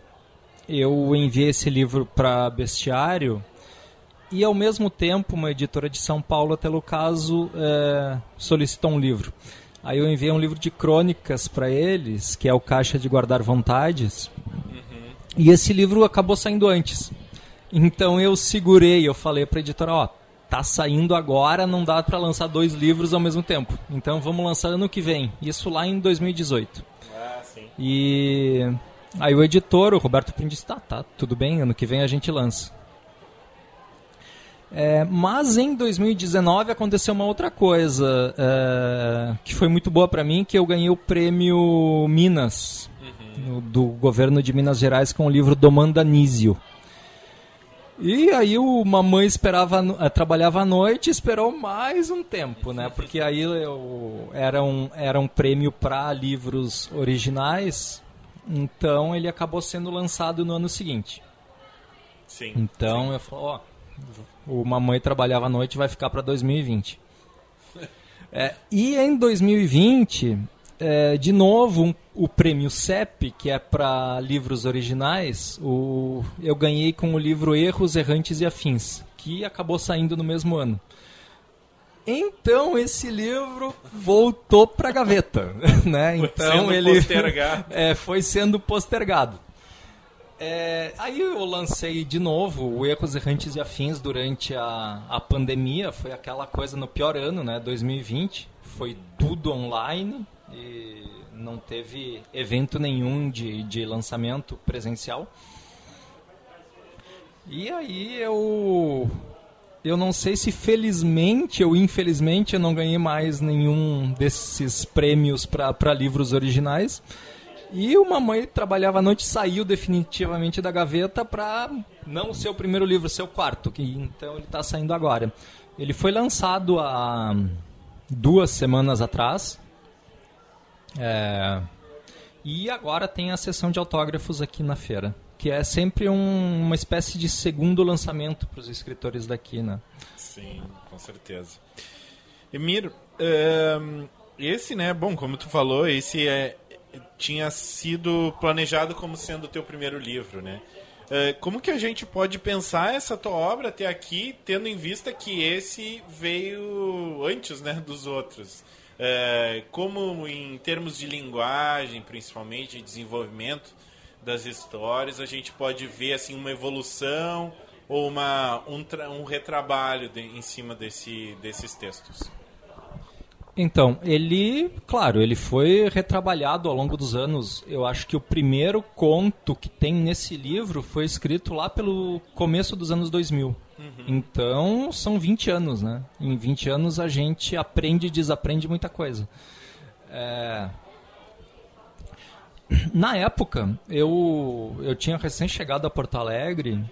eu enviei esse livro para Bestiário e, ao mesmo tempo, uma editora de São Paulo, pelo caso, é, solicitou um livro. Aí eu enviei um livro de crônicas para eles, que é o Caixa de Guardar Vontades. Uhum. E esse livro acabou saindo antes. Então eu segurei, eu falei para a editora, ó, tá saindo agora, não dá para lançar dois livros ao mesmo tempo. Então vamos lançar ano que vem. Isso lá em 2018. Ah, sim. E aí o editor, o Roberto Prim, disse: tá, tá, tudo bem, ano que vem a gente lança. É, mas em 2019 aconteceu uma outra coisa é, que foi muito boa para mim, que eu ganhei o prêmio Minas uhum. no, do governo de Minas Gerais com o livro Domanda Nísio. E aí o mamãe esperava, eh, trabalhava à noite e esperou mais um tempo, né? Porque aí eu, era, um, era um prêmio para livros originais, então ele acabou sendo lançado no ano seguinte. Sim. Então sim. eu falei, ó, o mamãe trabalhava à noite vai ficar para 2020. é, e em 2020 é, de novo, um, o prêmio CEP, que é para livros originais, o, eu ganhei com o livro Erros, Errantes e Afins, que acabou saindo no mesmo ano. Então esse livro voltou para a gaveta, né? Então ele é, foi sendo postergado. É, aí eu lancei de novo o Erros Errantes e Afins durante a, a pandemia, foi aquela coisa no pior ano, né? 2020, foi tudo online, e não teve evento nenhum de, de lançamento presencial. E aí eu eu não sei se felizmente ou infelizmente eu não ganhei mais nenhum desses prêmios para livros originais. E o Mamãe Trabalhava à Noite saiu definitivamente da gaveta para não ser o primeiro livro, ser o quarto, que então ele está saindo agora. Ele foi lançado há duas semanas atrás, é, E agora tem a sessão de autógrafos aqui na feira, que é sempre um, uma espécie de segundo lançamento para os escritores daqui, né? Sim, com certeza. Emir, um, esse, né, bom, como tu falou, esse é, tinha sido planejado como sendo o teu primeiro livro, né? Uh, como que a gente pode pensar essa tua obra até aqui, tendo em vista que esse veio antes, né, dos outros? Uh, como em termos de linguagem, principalmente, de desenvolvimento das histórias, a gente pode ver assim uma evolução ou uma, um, um retrabalho de, em cima desse, desses textos? Então, ele, claro, ele foi retrabalhado ao longo dos anos. Eu acho que o primeiro conto que tem nesse livro foi escrito lá pelo começo dos anos 2000. Uhum. Então, são 20 anos, né? Em 20 anos a gente aprende e desaprende muita coisa. É... Na época, eu, eu tinha recém chegado a Porto Alegre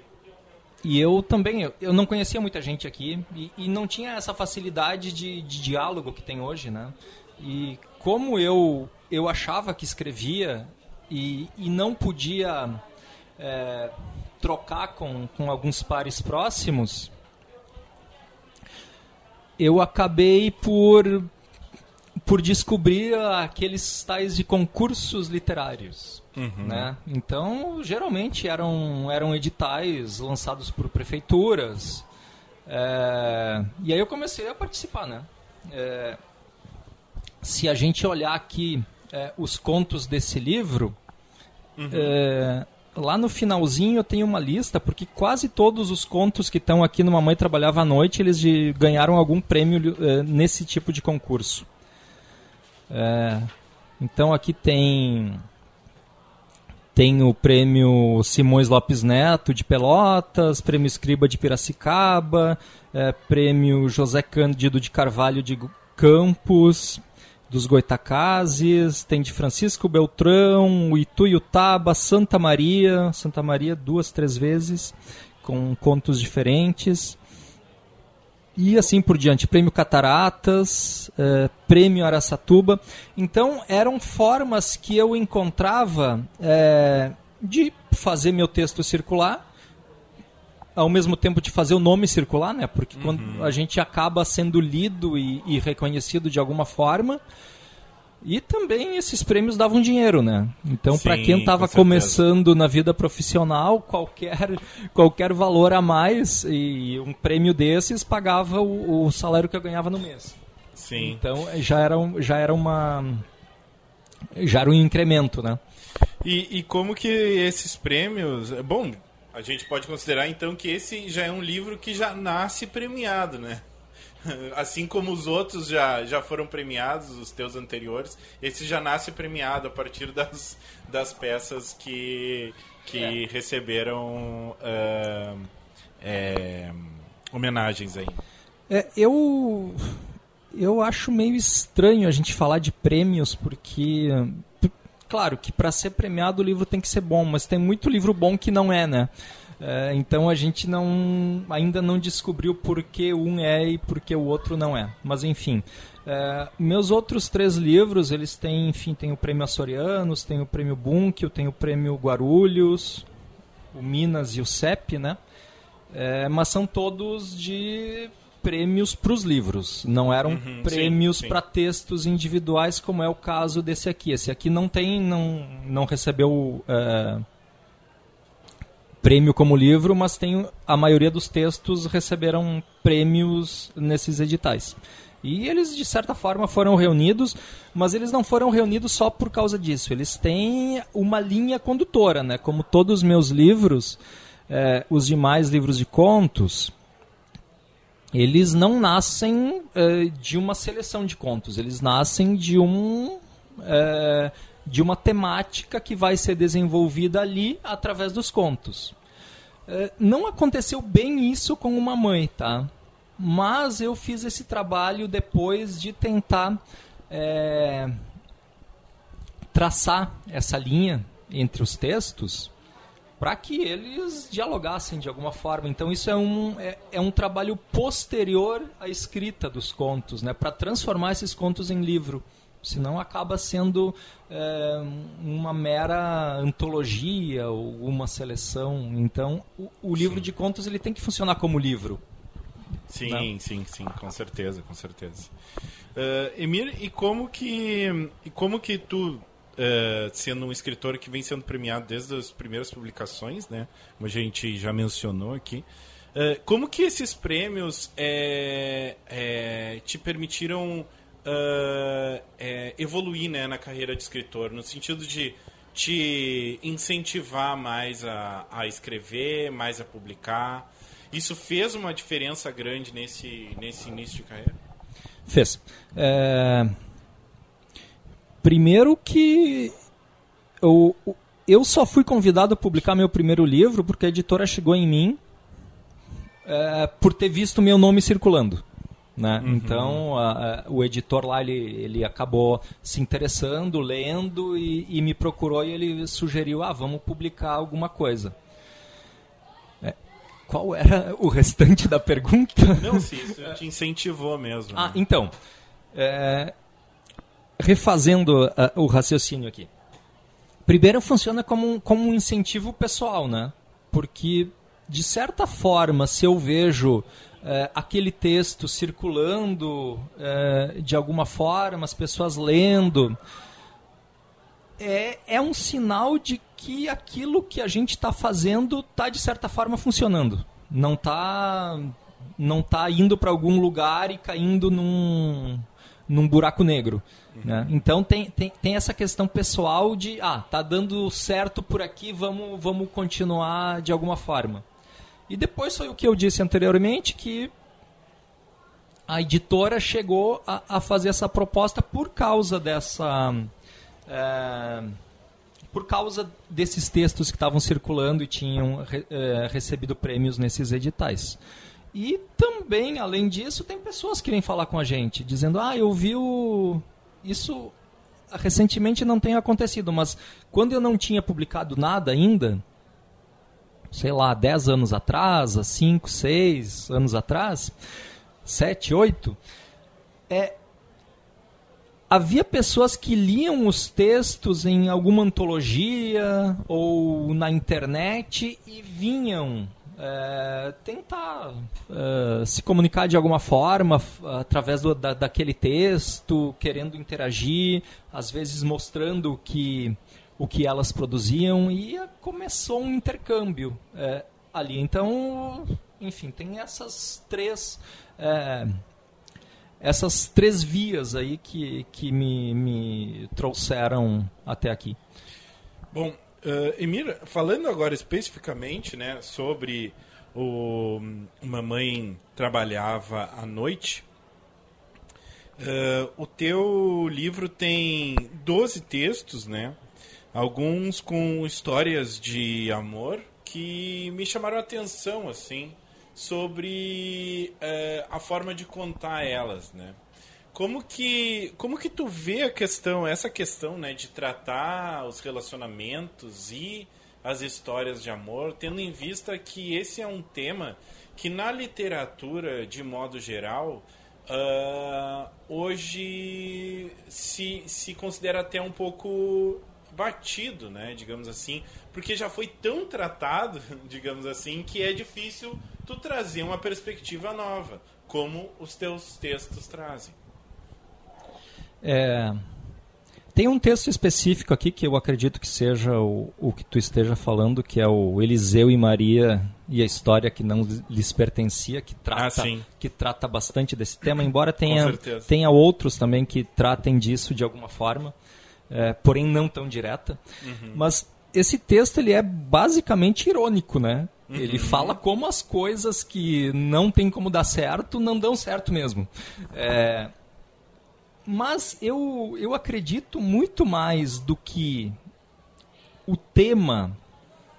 e eu também, eu, não conhecia muita gente aqui e, e não tinha essa facilidade de, de, diálogo que tem hoje, né? E como eu, eu achava que escrevia e, e não podia é, trocar com, com alguns pares próximos, eu acabei por, por descobrir aqueles tais de concursos literários. Uhum. Né? Então, geralmente eram, eram editais lançados por prefeituras. É, e aí eu comecei a participar. Né? É, se a gente olhar aqui é, os contos desse livro, uhum. Lá no finalzinho eu tenho uma lista, porque quase todos os contos que estão aqui no Mamãe Trabalhava à Noite, eles de, ganharam algum prêmio nesse tipo de concurso. É, então aqui tem tem o prêmio Simões Lopes Neto de Pelotas, prêmio Escriba de Piracicaba, é, prêmio José Cândido de Carvalho de Campos, dos Goitacazes, tem de Francisco Beltrão, Ituiutaba, Santa Maria, Santa Maria duas, três vezes, com contos diferentes. E assim por diante, prêmio Cataratas, eh, prêmio Araçatuba. Então eram formas que eu encontrava eh, de fazer meu texto circular, ao mesmo tempo de fazer o nome circular, né? Porque uhum. quando a gente acaba sendo lido e, e reconhecido de alguma forma, e também esses prêmios davam dinheiro, né? Então, para quem estava começando na vida profissional, qualquer, qualquer valor a mais e um prêmio desses pagava o, o salário que eu ganhava no mês. Sim. Então, já era, já era uma já era um incremento, né? E, e como que esses prêmios, bom, a gente pode considerar então que esse já é um livro que já nasce premiado, né? Assim como os outros já, já foram premiados, os teus anteriores, esse já nasce premiado a partir das, das peças que, que é. receberam uh, é, homenagens aí. É, eu, eu acho meio estranho a gente falar de prêmios, porque. Claro que para ser premiado o livro tem que ser bom, mas tem muito livro bom que não é, né? É, então a gente não ainda não descobriu por que um é e por que o outro não é. Mas enfim, é, meus outros três livros eles têm, enfim, tem o prêmio Açorianos, tem o prêmio Bunkel, tem o prêmio Guarulhos, o Minas e o CEP, né? É, mas são todos de prêmios para os livros, não eram uhum, prêmios para textos individuais como é o caso desse aqui. Esse aqui não tem, não, não recebeu prêmio como livro, mas tem a maioria dos textos receberam prêmios nesses editais. E eles, de certa forma, foram reunidos, mas eles não foram reunidos só por causa disso. Eles têm uma linha condutora, né? Como todos os meus livros, é, os demais livros de contos, eles não nascem é, de uma seleção de contos. Eles nascem de um... É, de uma temática que vai ser desenvolvida ali através dos contos. É, não aconteceu bem isso com uma mãe, tá? Mas eu fiz esse trabalho depois de tentar é, traçar essa linha entre os textos para que eles dialogassem de alguma forma. Então isso é um, é, é um trabalho posterior à escrita dos contos, né? Para transformar esses contos em livro Senão acaba sendo é, uma mera antologia ou uma seleção. Então, o, o livro de contos ele tem que funcionar como livro. Sim, Não. sim, sim, com certeza, com certeza. Uh, Emir, e como que, e como que tu Uh, sendo um escritor que vem sendo premiado desde as primeiras publicações, né? Como a gente já mencionou aqui. Uh, como que esses prêmios é, é, te permitiram uh, é, evoluir né, na carreira de escritor? No sentido de te incentivar mais a, a escrever, mais a publicar? Isso fez uma diferença grande nesse, nesse início de carreira? Fez. É Primeiro que eu, eu só fui convidado a publicar meu primeiro livro porque a editora chegou em mim é, por ter visto meu nome circulando. Né? Uhum. Então, a, a, o editor lá, ele, ele acabou se interessando, lendo e, e, me procurou e ele sugeriu, ah, vamos publicar alguma coisa. É, qual era o restante da pergunta? Não, sim, isso te incentivou mesmo. Ah, né? então, é, refazendo uh, o raciocínio aqui. Primeiro funciona como um, como um incentivo pessoal, né? Porque, de certa forma, se eu vejo uh, aquele texto circulando uh, de alguma forma, as pessoas lendo, é, é um sinal de que aquilo que a gente está fazendo está, de certa forma, funcionando. Não está não tá indo para algum lugar e caindo num, num buraco negro. Né? Então tem, tem, tem essa questão pessoal de, ah, tá dando certo por aqui, vamos, vamos continuar de alguma forma. E depois foi o que eu disse anteriormente, que a editora chegou a, a fazer essa proposta por causa dessa. É, por causa desses textos que estavam circulando e tinham é, recebido prêmios nesses editais. E também, além disso, tem pessoas que vêm falar com a gente, dizendo: Ah, eu vi o, isso recentemente não tem acontecido, mas quando eu não tinha publicado nada ainda, sei lá, 10 anos atrás, 5, 6 anos atrás, 7, 8, é, havia pessoas que liam os textos em alguma antologia ou na internet e vinham é, tentar é, se comunicar de alguma forma através do, da, daquele texto, querendo interagir, às vezes mostrando que, o que elas produziam e começou um intercâmbio é, ali. Então, enfim, tem essas três é, essas três vias aí que, que me, me trouxeram até aqui. Bom, Uh, Emir, falando agora especificamente né, sobre o Mamãe Trabalhava à Noite, uh, o teu livro tem 12 textos, né? Alguns com histórias de amor que me chamaram a atenção, assim, sobre uh, a forma de contar elas, né? Como que, como que tu vê a questão, essa questão, né, de tratar os relacionamentos e as histórias de amor, tendo em vista que esse é um tema que na literatura, de modo geral, uh, hoje se, se considera até um pouco batido, né, digamos assim, porque já foi tão tratado, digamos assim, que é difícil tu trazer uma perspectiva nova, como os teus textos trazem. É, tem um texto específico aqui que eu acredito que seja o, o que tu esteja falando, que é o Eliseu e Maria e a história que não lhes pertencia, que trata, ah, que trata bastante desse tema, embora tenha, tenha outros também que tratem disso de alguma forma, é, porém não tão direta. Uhum. Mas esse texto ele é basicamente irônico, né? Uhum. Ele fala como as coisas que não tem como dar certo não dão certo mesmo. É, mas eu, eu acredito muito mais do que o tema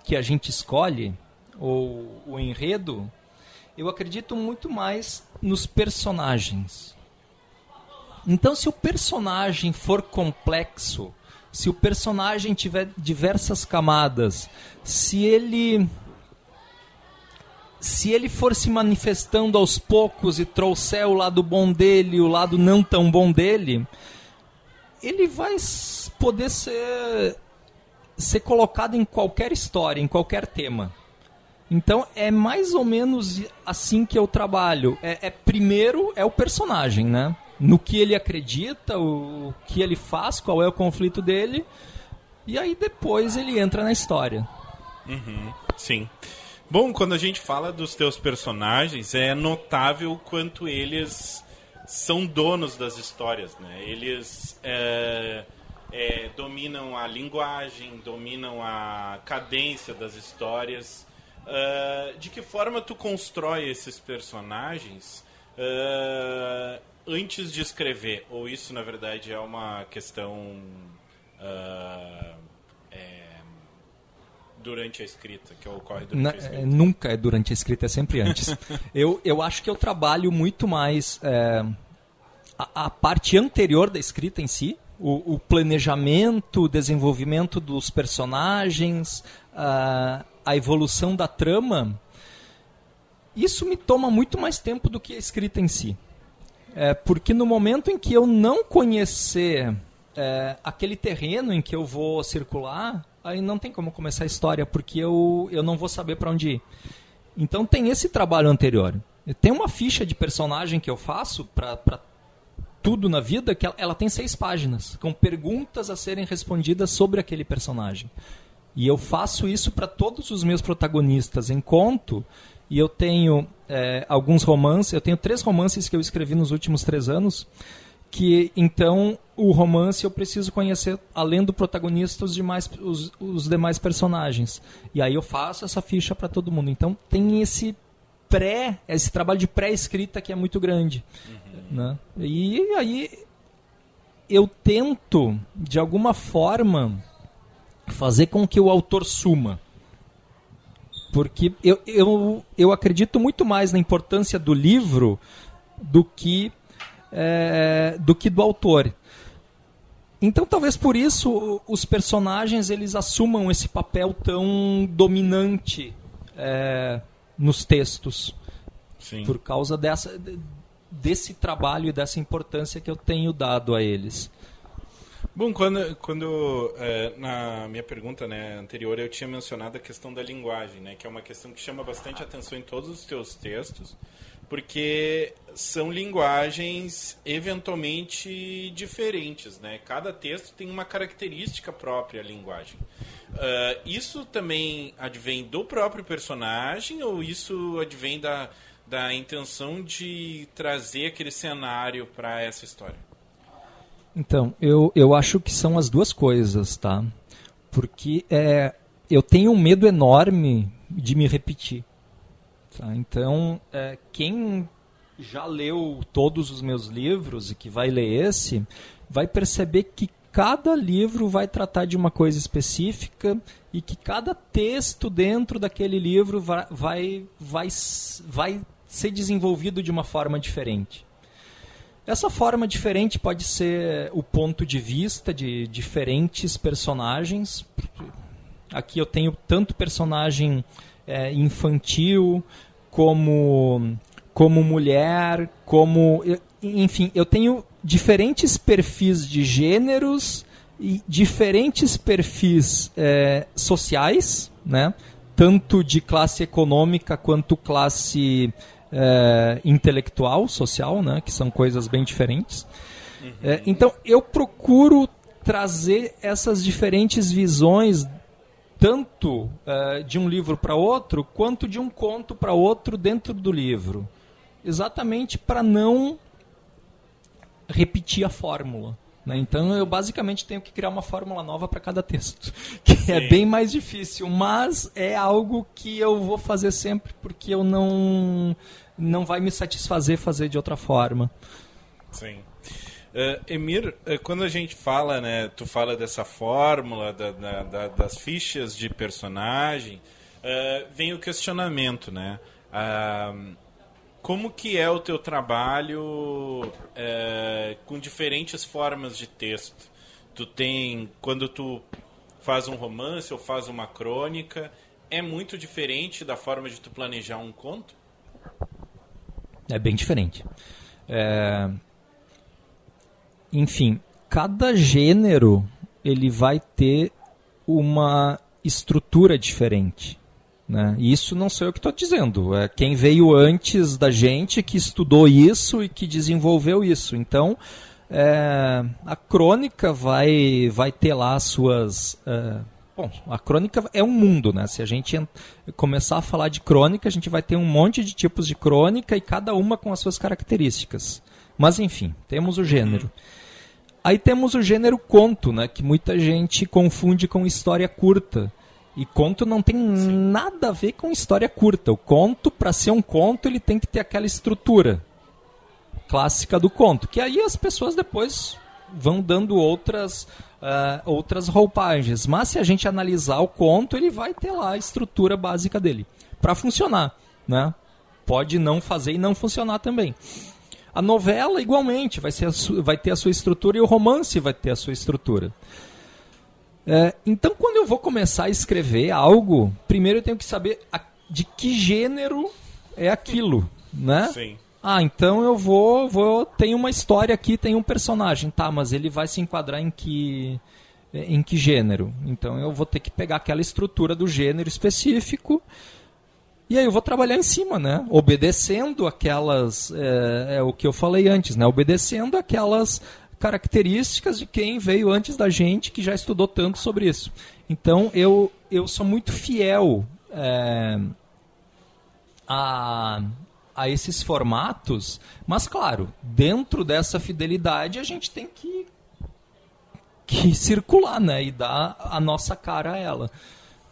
que a gente escolhe, ou o enredo, eu acredito muito mais nos personagens. Então, se o personagem for complexo, se o personagem tiver diversas camadas, se ele se ele for se manifestando aos poucos e trouxer o lado bom dele o lado não tão bom dele, ele vai poder ser, ser colocado em qualquer história, em qualquer tema. Então é mais ou menos assim que eu trabalho. É, é primeiro é o personagem, né? No que ele acredita, o que ele faz, qual é o conflito dele, e aí depois ele entra na história. Sim. Bom, quando a gente fala dos teus personagens, é notável quanto eles são donos das histórias, né? Eles é, é, dominam a linguagem, dominam a cadência das histórias. Ah, de que forma tu constrói esses personagens ah, antes de escrever? Ou isso, na verdade, é uma questão ah, é, durante a escrita, que ocorre durante Na- a escrita? é, nunca é durante a escrita, é sempre antes. eu, eu acho que eu trabalho muito mais é, a, a parte anterior da escrita em si, o, o planejamento, o desenvolvimento dos personagens, a, a evolução da trama. Isso me toma muito mais tempo do que a escrita em si. É, porque no momento em que eu não conhecer é, aquele terreno em que eu vou circular, aí não tem como começar a história, porque eu, eu não vou saber para onde ir. Então tem esse trabalho anterior. Tem uma ficha de personagem que eu faço para tudo na vida que ela, ela tem seis páginas, com perguntas a serem respondidas sobre aquele personagem. E eu faço isso para todos os meus protagonistas em conto. E eu tenho é, alguns romances, eu tenho três romances que eu escrevi nos últimos três anos. Que então o romance eu preciso conhecer, além do protagonista, os demais, os, os demais personagens. E aí eu faço essa ficha para todo mundo. Então tem esse pré, esse trabalho de pré-escrita que é muito grande. Né? E aí eu tento, de alguma forma, fazer com que o autor suma. Porque eu, eu, eu acredito muito mais na importância do livro do que, é, do que do autor. Então, talvez por isso os personagens eles assumam esse papel tão dominante é, nos textos Sim. por causa dessa desse trabalho e dessa importância que eu tenho dado a eles. Bom, quando, quando é, na minha pergunta né, anterior eu tinha mencionado a questão da linguagem, né, que é uma questão que chama bastante atenção em todos os teus textos, porque são linguagens eventualmente diferentes, né? Cada texto tem uma característica própria a linguagem. Ah, isso também advém do próprio personagem ou isso advém da, da intenção de trazer aquele cenário para essa história? Então, eu, eu acho que são as duas coisas, tá? Porque é, eu tenho um medo enorme de me repetir. tá? Então, é, quem já leu todos os meus livros e que vai ler esse, vai perceber que cada livro vai tratar de uma coisa específica e que cada texto dentro daquele livro vai, vai, vai, vai ser desenvolvido de uma forma diferente. Essa forma diferente pode ser o ponto de vista de diferentes personagens. Aqui eu tenho tanto personagem é, infantil como como mulher, como enfim, eu tenho diferentes perfis de gêneros e diferentes perfis é, sociais, né? Tanto de classe econômica quanto classe é, intelectual, social, né? Que são coisas bem diferentes. É, então eu procuro trazer essas diferentes visões tanto eh, de um livro para outro quanto de um conto para outro dentro do livro, exatamente para não repetir a fórmula. Né? Então eu basicamente tenho que criar uma fórmula nova para cada texto, que é Sim. bem mais difícil, mas é algo que eu vou fazer sempre porque eu não não vai me satisfazer fazer de outra forma. Sim. Eh, Emir, eh, quando a gente fala, né, tu fala dessa fórmula, da- da- da- das fichas de personagem, eh, vem o questionamento, né? Ah, como que é o teu trabalho eh, com diferentes formas de texto? Tu tem, quando tu faz um romance ou faz uma crônica, é muito diferente da forma de tu planejar um conto? É bem diferente. É, Enfim, cada gênero ele vai ter uma estrutura diferente. Né? E isso não sou eu que estou dizendo, é quem veio antes da gente que estudou isso e que desenvolveu isso. Então, é, a crônica vai, vai ter lá as suas. É, bom, a crônica é um mundo, né? Se a gente começar a falar de crônica, a gente vai ter um monte de tipos de crônica e cada uma com as suas características. Mas enfim, temos o gênero. Aí temos o gênero conto, né? Que muita gente confunde com história curta. E conto não tem Sim. nada a ver com história curta. O conto, para ser um conto, ele tem que ter aquela estrutura clássica do conto. Que aí as pessoas depois vão dando outras, uh, outras roupagens. Mas se a gente analisar o conto, ele vai ter lá a estrutura básica dele. Para funcionar, né? Pode não fazer e não funcionar também. A novela, igualmente, vai, ser vai ter a sua estrutura e o romance vai ter a sua estrutura. É, então, quando eu vou começar a escrever algo, primeiro eu tenho que saber a, de que gênero é aquilo, né? Sim. Ah, então eu vou, vou tem uma história aqui, tem um personagem, tá? Mas ele vai se enquadrar em que em que gênero? Então eu vou ter que pegar aquela estrutura do gênero específico e aí eu vou trabalhar em cima, né? Obedecendo aquelas é, é o que eu falei antes, né? Obedecendo aquelas características de quem veio antes da gente que já estudou tanto sobre isso. Então eu, eu sou muito fiel é, a, a esses formatos, mas claro, dentro dessa fidelidade a gente tem que, que circular né, e dar a nossa cara a ela.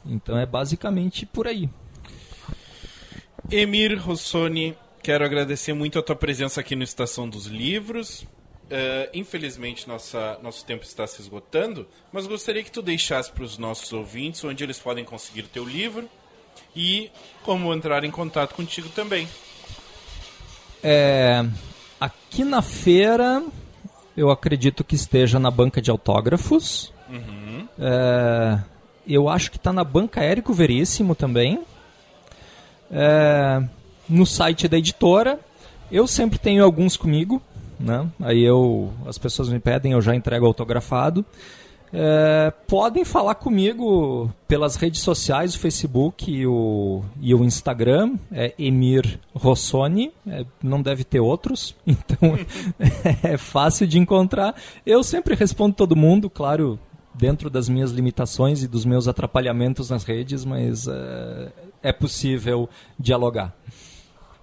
Então é basicamente por aí. Emir Rossoni, quero agradecer muito a tua presença aqui no Estação dos Livros. Uh, infelizmente, nossa, nosso tempo está se esgotando, mas gostaria que tu deixasse para os nossos ouvintes onde eles podem conseguir o teu livro e como entrar em contato contigo também. É, aqui na feira, eu acredito que esteja na banca de autógrafos. Uhum. É, eu acho que está na banca Érico Veríssimo também. É, no site da editora. Eu sempre tenho alguns comigo né? Aí eu, as pessoas me pedem, eu já entrego autografado. É, podem falar comigo pelas redes sociais, o Facebook e o, e o Instagram, é Emir Rossoni, é, não deve ter outros, então é fácil de encontrar. Eu sempre respondo todo mundo, claro, dentro das minhas limitações e dos meus atrapalhamentos nas redes, mas é, é possível dialogar.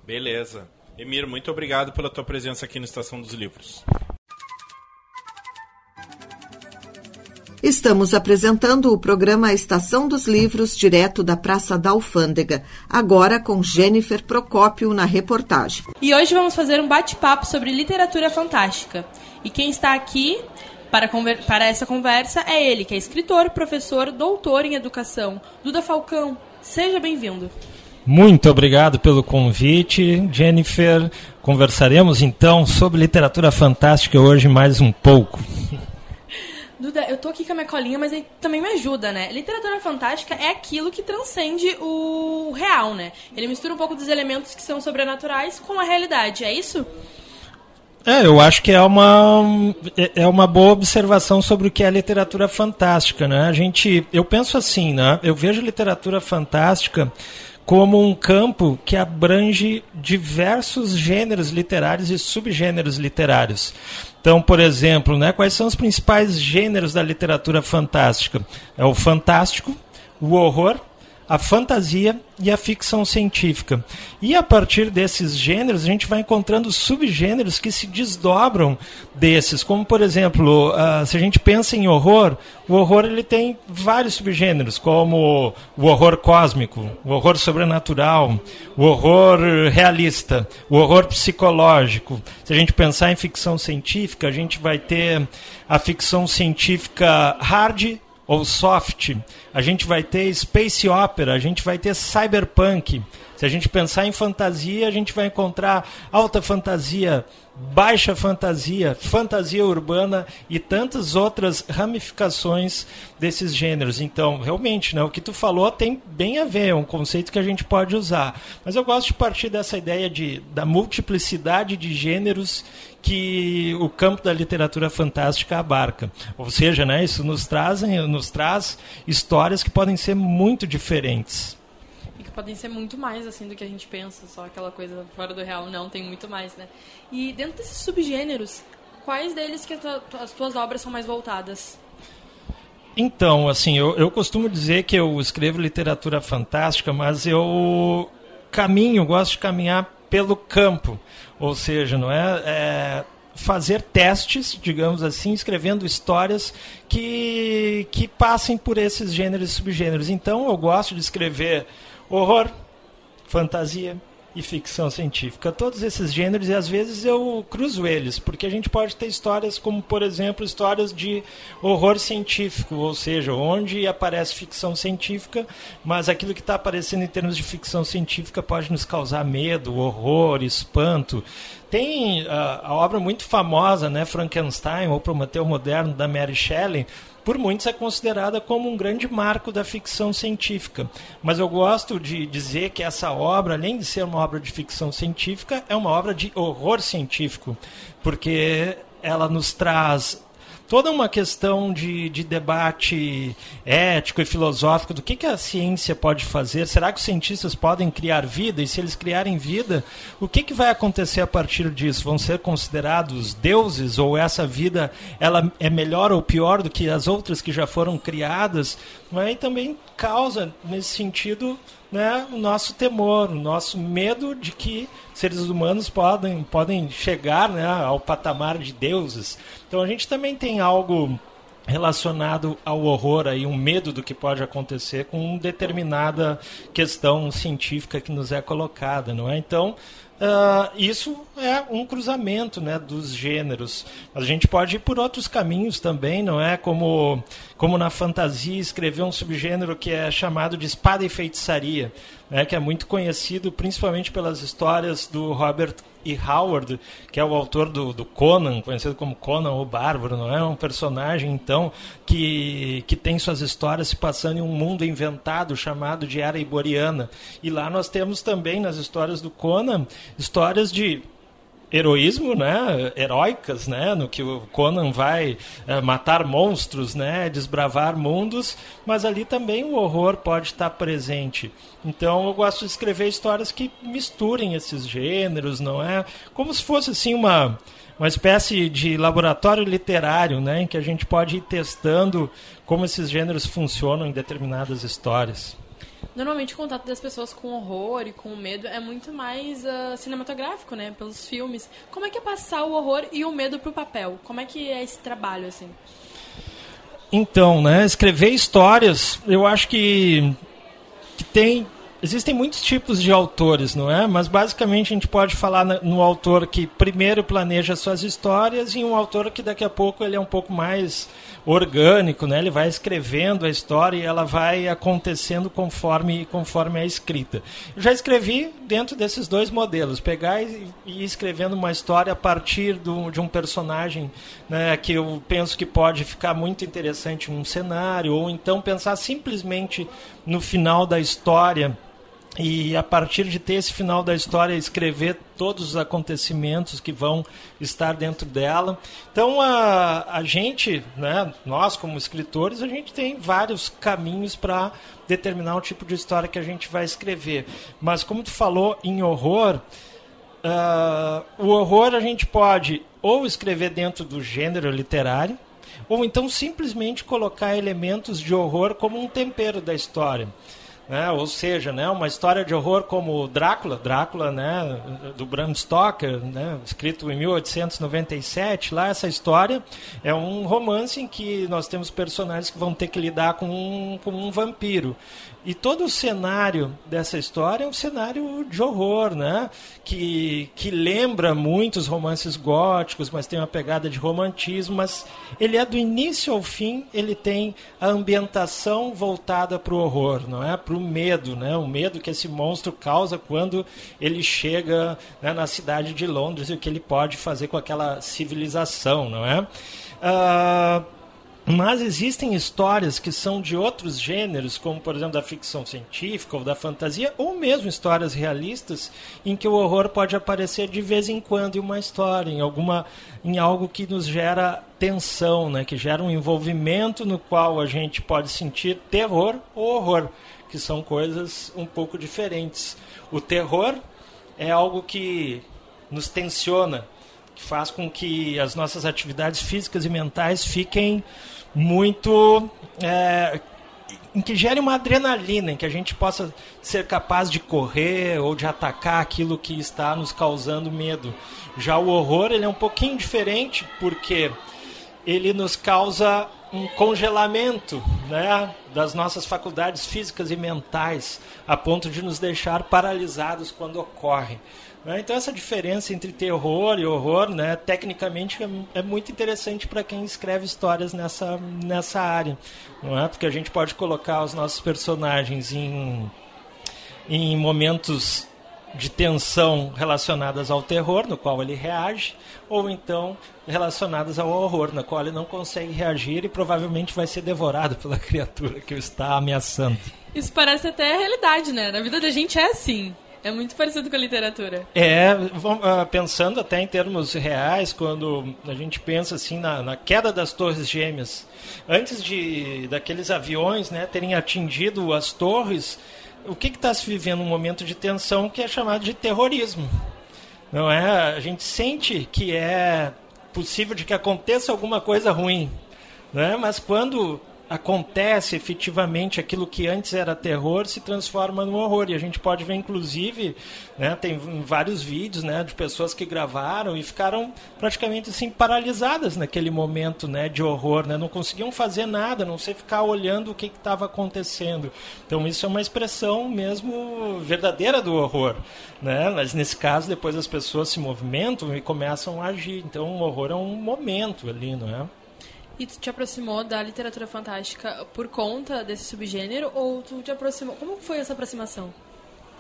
Beleza. Emir, muito obrigado pela tua presença aqui no Estação dos Livros. Estamos apresentando o programa Estação dos Livros, direto da Praça da Alfândega, agora com Jennifer Procópio na reportagem. E hoje vamos fazer um bate-papo sobre literatura fantástica. E quem está aqui para, para essa conversa é ele, que é escritor, professor, doutor em educação, Duda Falcão. Seja bem-vindo. Muito obrigado pelo convite, Jennifer. Conversaremos então sobre literatura fantástica hoje mais um pouco. Duda, eu tô aqui com a minha colinha, mas aí também me ajuda, né? Literatura fantástica é aquilo que transcende o real, né? Ele mistura um pouco dos elementos que são sobrenaturais com a realidade, é isso? É, eu acho que é uma, é, é uma boa observação sobre o que é literatura fantástica, né? A gente, eu penso assim, né? Eu vejo literatura fantástica como um campo que abrange diversos gêneros literários e subgêneros literários. Então, por exemplo, né, quais são os principais gêneros da literatura fantástica? É o fantástico, o horror, a fantasia e a ficção científica. E a partir desses gêneros, a gente vai encontrando subgêneros que se desdobram desses, como por exemplo, uh, se a gente pensa em horror, o horror ele tem vários subgêneros, como o horror cósmico, o horror sobrenatural, o horror realista, o horror psicológico. Se a gente pensar em ficção científica, a gente vai ter a ficção científica hard ou soft, a gente vai ter space opera, a gente vai ter cyberpunk. Se a gente pensar em fantasia, a gente vai encontrar alta fantasia, baixa fantasia, fantasia urbana e tantas outras ramificações desses gêneros. Então, realmente, né, o que tu falou tem bem a ver, é um conceito que a gente pode usar. Mas eu gosto de partir dessa ideia de, da multiplicidade de gêneros que o campo da literatura fantástica abarca. Ou seja, né, isso nos, trazem, nos traz histórias que podem ser muito diferentes. Podem ser muito mais assim do que a gente pensa, só aquela coisa fora do real. Não, tem muito mais, né? E dentro desses subgêneros, quais deles que as tuas obras são mais voltadas? Então, assim, eu, eu costumo dizer que eu escrevo literatura fantástica, mas eu caminho, gosto de caminhar pelo campo. Ou seja, não é, é fazer testes, digamos assim, escrevendo histórias que, que passem por esses gêneros e subgêneros. Então eu gosto de escrever horror, fantasia, e ficção científica. Todos esses gêneros, e às vezes eu cruzo eles, porque a gente pode ter histórias como, por exemplo, histórias de horror científico, ou seja, onde aparece ficção científica, mas aquilo que está aparecendo em termos de ficção científica pode nos causar medo, horror, espanto. Tem uh, a obra muito famosa, né, Frankenstein, ou Prometeu Moderno, da Mary Shelley, por muitos é considerada como um grande marco da ficção científica. Mas eu gosto de dizer que essa obra, além de ser uma obra de ficção científica, é uma obra de horror científico, porque ela nos traz toda uma questão de, de debate ético e filosófico do que, que a ciência pode fazer. Será que os cientistas podem criar vida? E se eles criarem vida, o que, que vai acontecer a partir disso? Vão ser considerados deuses? Ou essa vida ela é melhor ou pior do que as outras que já foram criadas? Mas também causa, nesse sentido, né, o nosso temor, o nosso medo de que seres humanos podem, podem chegar né, ao patamar de deuses. Então a gente também tem algo relacionado ao horror aí um medo do que pode acontecer com determinada questão científica que nos é colocada não é então Uh, isso é um cruzamento né, dos gêneros. A gente pode ir por outros caminhos também, não é? Como, como na fantasia, escrever um subgênero que é chamado de espada e feitiçaria, né, que é muito conhecido principalmente pelas histórias do Robert E. Howard, que é o autor do, do Conan, conhecido como Conan o Bárbaro, não é? Um personagem, então, que, que tem suas histórias se passando em um mundo inventado chamado de Era Iboriana. E lá nós temos também, nas histórias do Conan, histórias de heroísmo, né, heróicas, né, no que o Conan vai é, matar monstros, né, desbravar mundos, mas ali também o horror pode estar presente. Então eu gosto de escrever histórias que misturem esses gêneros, não é? Como se fosse assim uma uma espécie de laboratório literário, né, em que a gente pode ir testando como esses gêneros funcionam em determinadas histórias. Normalmente o contato das pessoas com horror e com medo é muito mais uh, cinematográfico, né? Pelos filmes. Como é que é passar o horror e o medo pro papel? Como é que é esse trabalho, assim? Então, né? Escrever histórias, eu acho que, que tem Existem muitos tipos de autores, não é? Mas basicamente a gente pode falar no autor que primeiro planeja suas histórias e um autor que daqui a pouco ele é um pouco mais orgânico, né? Ele vai escrevendo a história e ela vai acontecendo conforme conforme é escrita. Eu já escrevi dentro desses dois modelos, pegar e, ir escrevendo uma história a partir do, de um personagem, né? Que eu penso que pode ficar muito interessante num cenário ou então pensar simplesmente no final da história e a partir de ter esse final da história escrever todos os acontecimentos que vão estar dentro dela. Então a, a gente, né, nós como escritores, a gente tem vários caminhos para determinar o tipo de história que a gente vai escrever. Mas como tu falou em horror, uh, o horror a gente pode ou escrever dentro do gênero literário, ou então simplesmente colocar elementos de horror como um tempero da história né? ou seja, né, uma história de horror como Drácula, Drácula, né, do Bram Stoker, né, escrito em 1897, lá essa história é um romance em que nós temos personagens que vão ter que lidar com um, com um vampiro. E todo o cenário dessa história é um cenário de horror, né? Que, que lembra muitos romances góticos, mas tem uma pegada de romantismo, mas ele é do início ao fim, ele tem a ambientação voltada para o horror, não é? Para o medo, né? O medo que esse monstro causa quando ele chega né, na cidade de Londres e o que ele pode fazer com aquela civilização, não é? Uh, mas existem histórias que são de outros gêneros, como por exemplo da ficção científica ou da fantasia, ou mesmo histórias realistas, em que o horror pode aparecer de vez em quando em uma história, em alguma, em algo que nos gera tensão, né, que gera um envolvimento no qual a gente pode sentir terror ou horror, que são coisas um pouco diferentes. O terror é algo que nos tensiona, faz com que as nossas atividades físicas e mentais fiquem muito. É, em que gere uma adrenalina, em que a gente possa ser capaz de correr ou de atacar aquilo que está nos causando medo. Já o horror ele é um pouquinho diferente porque ele nos causa um congelamento né, das nossas faculdades físicas e mentais, a ponto de nos deixar paralisados quando ocorre. Né? Então essa diferença entre terror e horror, né, tecnicamente é, é muito interessante para quem escreve histórias nessa, nessa área, não é? Porque a gente pode colocar os nossos personagens em, em momentos de tensão relacionadas ao terror, no qual ele reage, ou então relacionadas ao horror, na qual ele não consegue reagir e provavelmente vai ser devorado pela criatura que o está ameaçando. Isso parece até a realidade, né? Na vida da gente é assim. É muito parecido com a literatura. É, ah, pensando até em termos reais, quando a gente pensa assim na, na queda das torres gêmeas, antes de daqueles aviões né, terem atingido as torres, o que está se vivendo um momento de tensão que é chamado de terrorismo. Não é? A gente sente que é possível de que aconteça alguma coisa ruim, né? Mas quando acontece efetivamente aquilo que antes era terror se transforma no horror. E a gente pode ver inclusive né, tem vários vídeos né, de pessoas que gravaram e ficaram praticamente assim paralisadas naquele momento né, de horror né, não conseguiam fazer nada não sei ficar olhando o que estava acontecendo. Então isso é uma expressão mesmo verdadeira do horror né. Mas nesse caso depois as pessoas se movimentam e começam a agir. Então o horror é um momento ali não é e tu te aproximou da literatura fantástica por conta desse subgênero ou tu te aproximou? Como foi essa aproximação?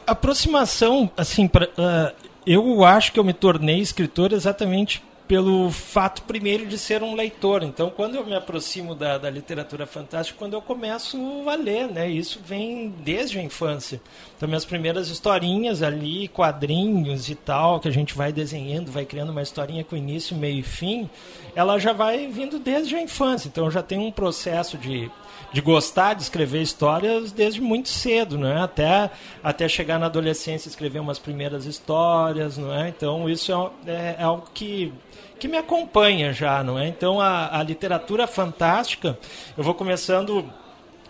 Aproximação, assim, pra, uh, eu acho que eu me tornei escritor exatamente pelo fato primeiro de ser um leitor. Então, quando eu me aproximo da, da literatura fantástica, quando eu começo a ler, né? Isso vem desde a infância. Então, minhas primeiras historinhas ali, quadrinhos e tal, que a gente vai desenhando, vai criando uma historinha com início, meio e fim, ela já vai vindo desde a infância. Então, eu já tenho um processo de de gostar de escrever histórias desde muito cedo, não é? Até, até chegar na adolescência escrever umas primeiras histórias, não é? Então isso é, é, é algo que que me acompanha já, não é? Então a, a literatura fantástica, eu vou começando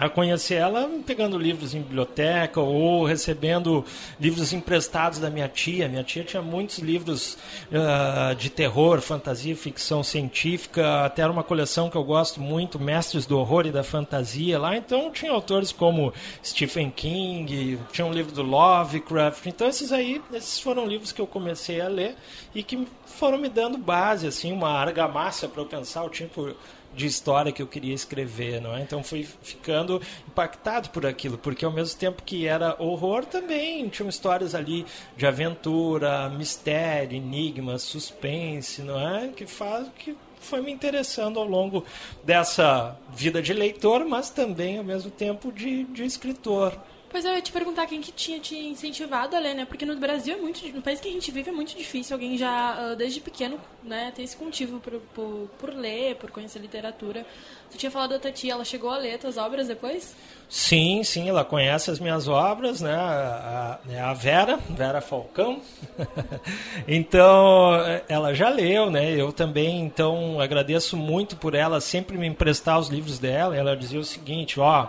a conhecer ela pegando livros em biblioteca ou recebendo livros emprestados da minha tia. Minha tia tinha muitos livros uh, de terror, fantasia, ficção científica, até era uma coleção que eu gosto muito, Mestres do Horror e da Fantasia lá. Então tinha autores como Stephen King, tinha um livro do Lovecraft. Então esses aí, esses foram livros que eu comecei a ler e que foram me dando base, assim, uma argamassa para eu pensar o tipo de história que eu queria escrever, não é? Então fui ficando impactado por aquilo, porque ao mesmo tempo que era horror também tinham histórias ali de aventura, mistério, enigmas, suspense, não é? Que faz que foi me interessando ao longo dessa vida de leitor, mas também ao mesmo tempo de, de escritor. Pois eu ia te perguntar quem que tinha te incentivado a ler, né? Porque no Brasil é muito, no país que a gente vive é muito difícil alguém já ah, desde pequeno, né, ter esse contigo por, por, por ler, por conhecer literatura. Tu tinha falado da Tati, ela chegou a ler tuas obras depois? Sim, sim, ela conhece as minhas obras, né? A, a, é a Vera, Vera Falcão. então, ela já leu, né? Eu também, então, agradeço muito por ela sempre me emprestar os livros dela. Ela dizia o seguinte, ó,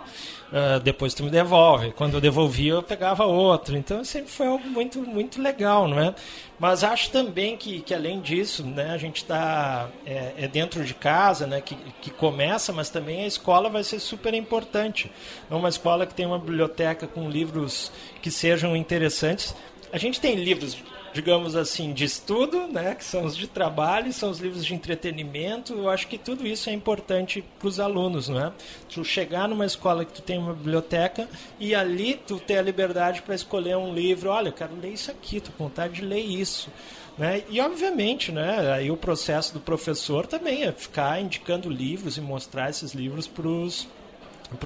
uh, depois tu me devolve. Quando eu devolvia, eu pegava outro. Então sempre foi algo muito, muito legal, não é? Mas acho também que, que além disso, né, a gente está é, é, dentro de casa, né, que, que começa, mas também a escola vai ser super importante. É uma escola que tem uma biblioteca com livros que sejam interessantes. A gente tem livros digamos assim, de estudo, né, que são os de trabalho, são os livros de entretenimento. Eu acho que tudo isso é importante para os alunos, não é? Tu chegar numa escola que tu tem uma biblioteca e ali tu ter a liberdade para escolher um livro. Olha, eu quero ler isso aqui, tô com vontade de ler isso. Né? E obviamente, né, aí o processo do professor também é ficar indicando livros e mostrar esses livros para os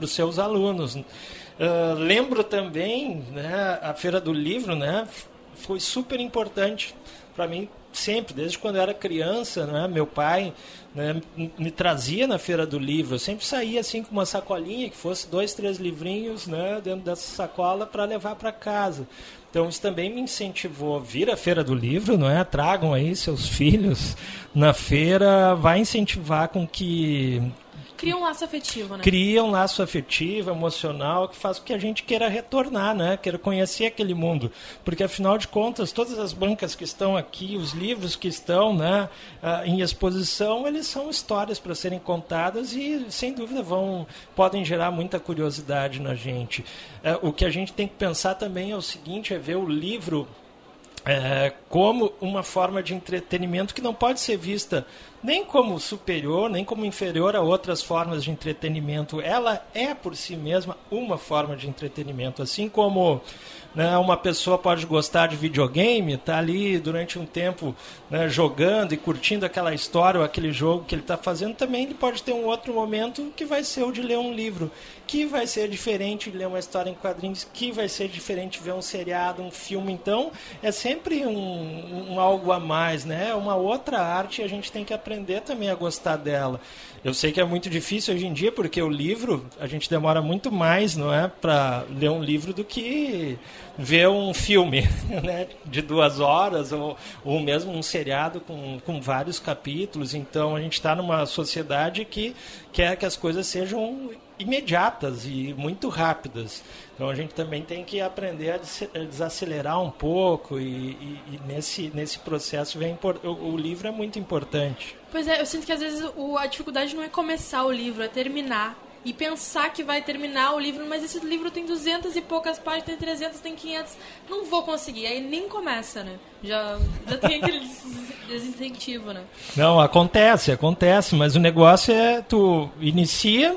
seus alunos. Uh, lembro também né, a Feira do Livro, né, foi super importante para mim sempre, desde quando eu era criança, né, meu pai né, me trazia na feira do livro. Eu sempre saía assim com uma sacolinha que fosse dois, três livrinhos né, dentro dessa sacola para levar para casa. Então isso também me incentivou a vir à feira do livro, não é? Tragam aí seus filhos na feira, vai incentivar com que Cria um laço afetivo, né? Cria um laço afetivo, emocional, que faz com que a gente queira retornar, né? Queira conhecer aquele mundo. Porque, afinal de contas, todas as bancas que estão aqui, os livros que estão né, ah, em exposição, eles são histórias para serem contadas e, sem dúvida, vão podem gerar muita curiosidade na gente. Eh, o que a gente tem que pensar também é o seguinte, é ver o livro é, como uma forma de entretenimento que não pode ser vista nem como superior, nem como inferior a outras formas de entretenimento. Ela é, por si mesma, uma forma de entretenimento. Assim como né, uma pessoa pode gostar de videogame, está ali durante um tempo né, jogando e curtindo aquela história ou aquele jogo que ele está fazendo, também ele pode ter um outro momento que vai ser o de ler um livro, que vai ser diferente de ler uma história em quadrinhos, que vai ser diferente de ver um seriado, um filme. Então, é sempre um, um algo a mais, né? Uma outra arte e a gente tem que aprender também a gostar dela. Eu sei que é muito difícil hoje em dia, porque o livro, a gente demora muito mais, não é, para ler um livro do que ver um filme né, de duas horas ou, ou mesmo um seriado com, com vários capítulos. Então a gente está numa sociedade que quer que as coisas sejam imediatas e muito rápidas. Então a gente também tem que aprender a desacelerar um pouco e, e, e nesse, nesse processo vem o, o, livro é muito importante. Pois é, eu sinto que às vezes o, a dificuldade não é começar o livro, é terminar e pensar que vai terminar o livro, mas esse livro tem 200 e poucas páginas, tem 300, tem 500, não vou conseguir. Aí nem começa, né? Já, já tem aquele desincentivo, né? Não, acontece, acontece, mas o negócio é tu inicia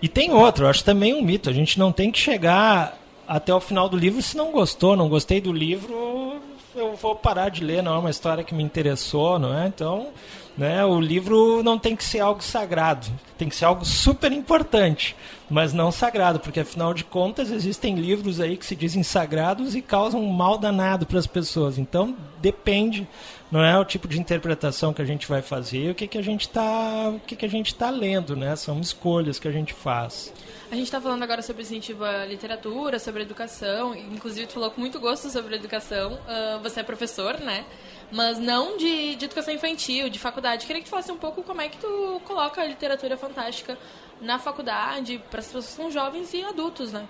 e tem outro, acho também um mito, a gente não tem que chegar até o final do livro se não gostou, não gostei do livro, eu vou parar de ler, não é uma história que me interessou, não é? Então, né? O livro não tem que ser algo sagrado, tem que ser algo super importante, mas não sagrado, porque afinal de contas existem livros aí que se dizem sagrados e causam um mal danado para as pessoas. Então depende, não é o tipo de interpretação que a gente vai fazer, o que, que a gente está, o que, que a gente está lendo, né? São escolhas que a gente faz. A gente está falando agora sobre incentivo à literatura, sobre educação, inclusive tu falou com muito gosto sobre educação. Uh, você é professor, né? mas não de, de educação infantil, de faculdade. Queria que tu falasse um pouco como é que tu coloca a literatura fantástica na faculdade para as pessoas que são jovens e adultos, né?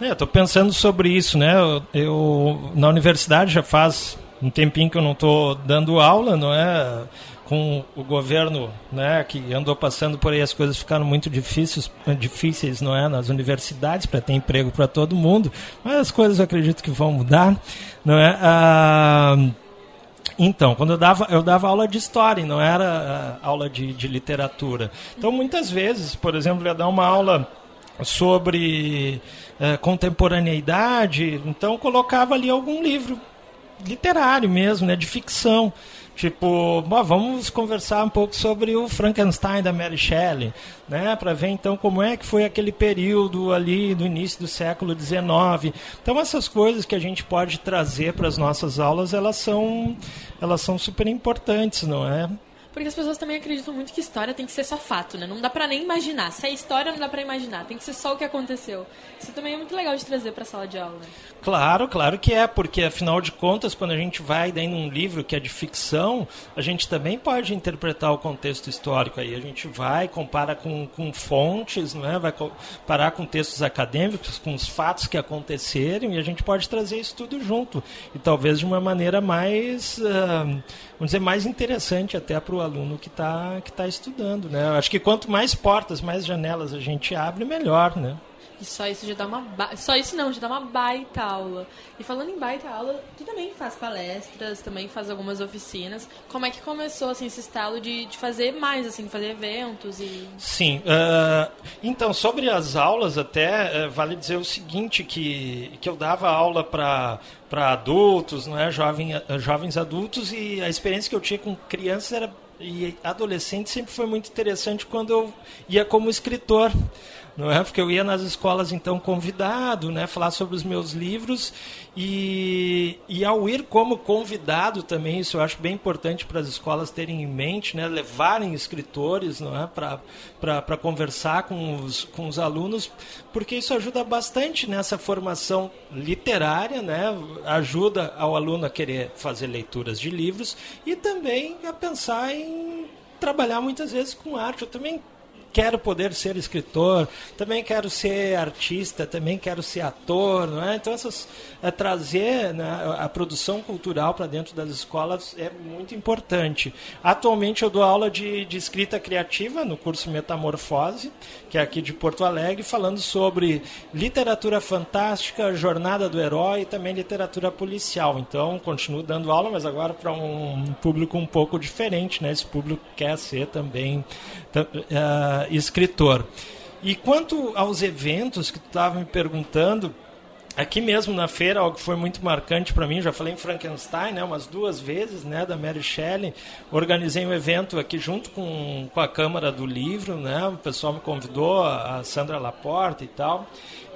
É, estou pensando sobre isso, né? Eu, eu, na universidade já faz um tempinho que eu não estou dando aula, não é? Com o governo, né, que andou passando por aí, as coisas ficaram muito difíceis, difíceis, não é, nas universidades para ter emprego para todo mundo. Mas as coisas eu acredito que vão mudar, não é? Ah, então, quando eu dava, eu dava aula de história, não era uh, aula de, de literatura. Então, muitas vezes, por exemplo, eu ia dar uma aula sobre uh, contemporaneidade, então colocava ali algum livro literário mesmo, né, de ficção. Tipo, bom, vamos conversar um pouco sobre o Frankenstein da Mary Shelley, né, para ver então como é que foi aquele período ali do início do século XIX. Então essas coisas que a gente pode trazer para as nossas aulas, elas são elas são super importantes, não é? Porque as pessoas também acreditam muito que história tem que ser só fato, né? Não dá pra nem imaginar. Se é história, não dá pra imaginar. Tem que ser só o que aconteceu. Isso também é muito legal de trazer pra sala de aula, né? Claro, claro que é, porque afinal de contas, quando a gente vai daí num livro que é de ficção, a gente também pode interpretar o contexto histórico aí. A gente vai, compara com, com fontes, não é? vai comparar com textos acadêmicos, com os fatos que aconteceram, e a gente pode trazer isso tudo junto. E talvez de uma maneira mais, uh, vamos dizer, mais interessante até para o aluno que está que tá estudando. Né? Eu acho que quanto mais portas, mais janelas a gente abre, melhor. Né? E só isso já dá uma ba... só isso não, já dá uma baita aula. E falando em baita aula, tu também faz palestras, também faz algumas oficinas. Como é que começou assim esse estalo de, de fazer mais assim, fazer eventos e Sim, uh, então sobre as aulas até uh, vale dizer o seguinte que que eu dava aula para para adultos, não é, Jovem, jovens adultos e a experiência que eu tinha com crianças era e adolescentes sempre foi muito interessante quando eu ia como escritor não é? Porque eu ia nas escolas então convidado, né, falar sobre os meus livros e, e ao ir como convidado também, isso eu acho bem importante para as escolas terem em mente, né, levarem escritores, não é, para conversar com os, com os alunos, porque isso ajuda bastante nessa formação literária, né, ajuda ao aluno a querer fazer leituras de livros e também a pensar em trabalhar muitas vezes com arte. Eu também quero poder ser escritor, também quero ser artista, também quero ser ator, não é? Então essas é, trazer né, a produção cultural para dentro das escolas é muito importante. Atualmente eu dou aula de, de escrita criativa no curso Metamorfose, que é aqui de Porto Alegre, falando sobre literatura fantástica, jornada do herói e também literatura policial. Então continuo dando aula, mas agora para um público um pouco diferente, né? Esse público quer ser também escritor. E quanto aos eventos que tu estava me perguntando, aqui mesmo na feira, algo que foi muito marcante para mim, já falei em Frankenstein, né, umas duas vezes, né, da Mary Shelley, organizei um evento aqui junto com, com a Câmara do Livro, né, o pessoal me convidou, a Sandra Laporta e tal,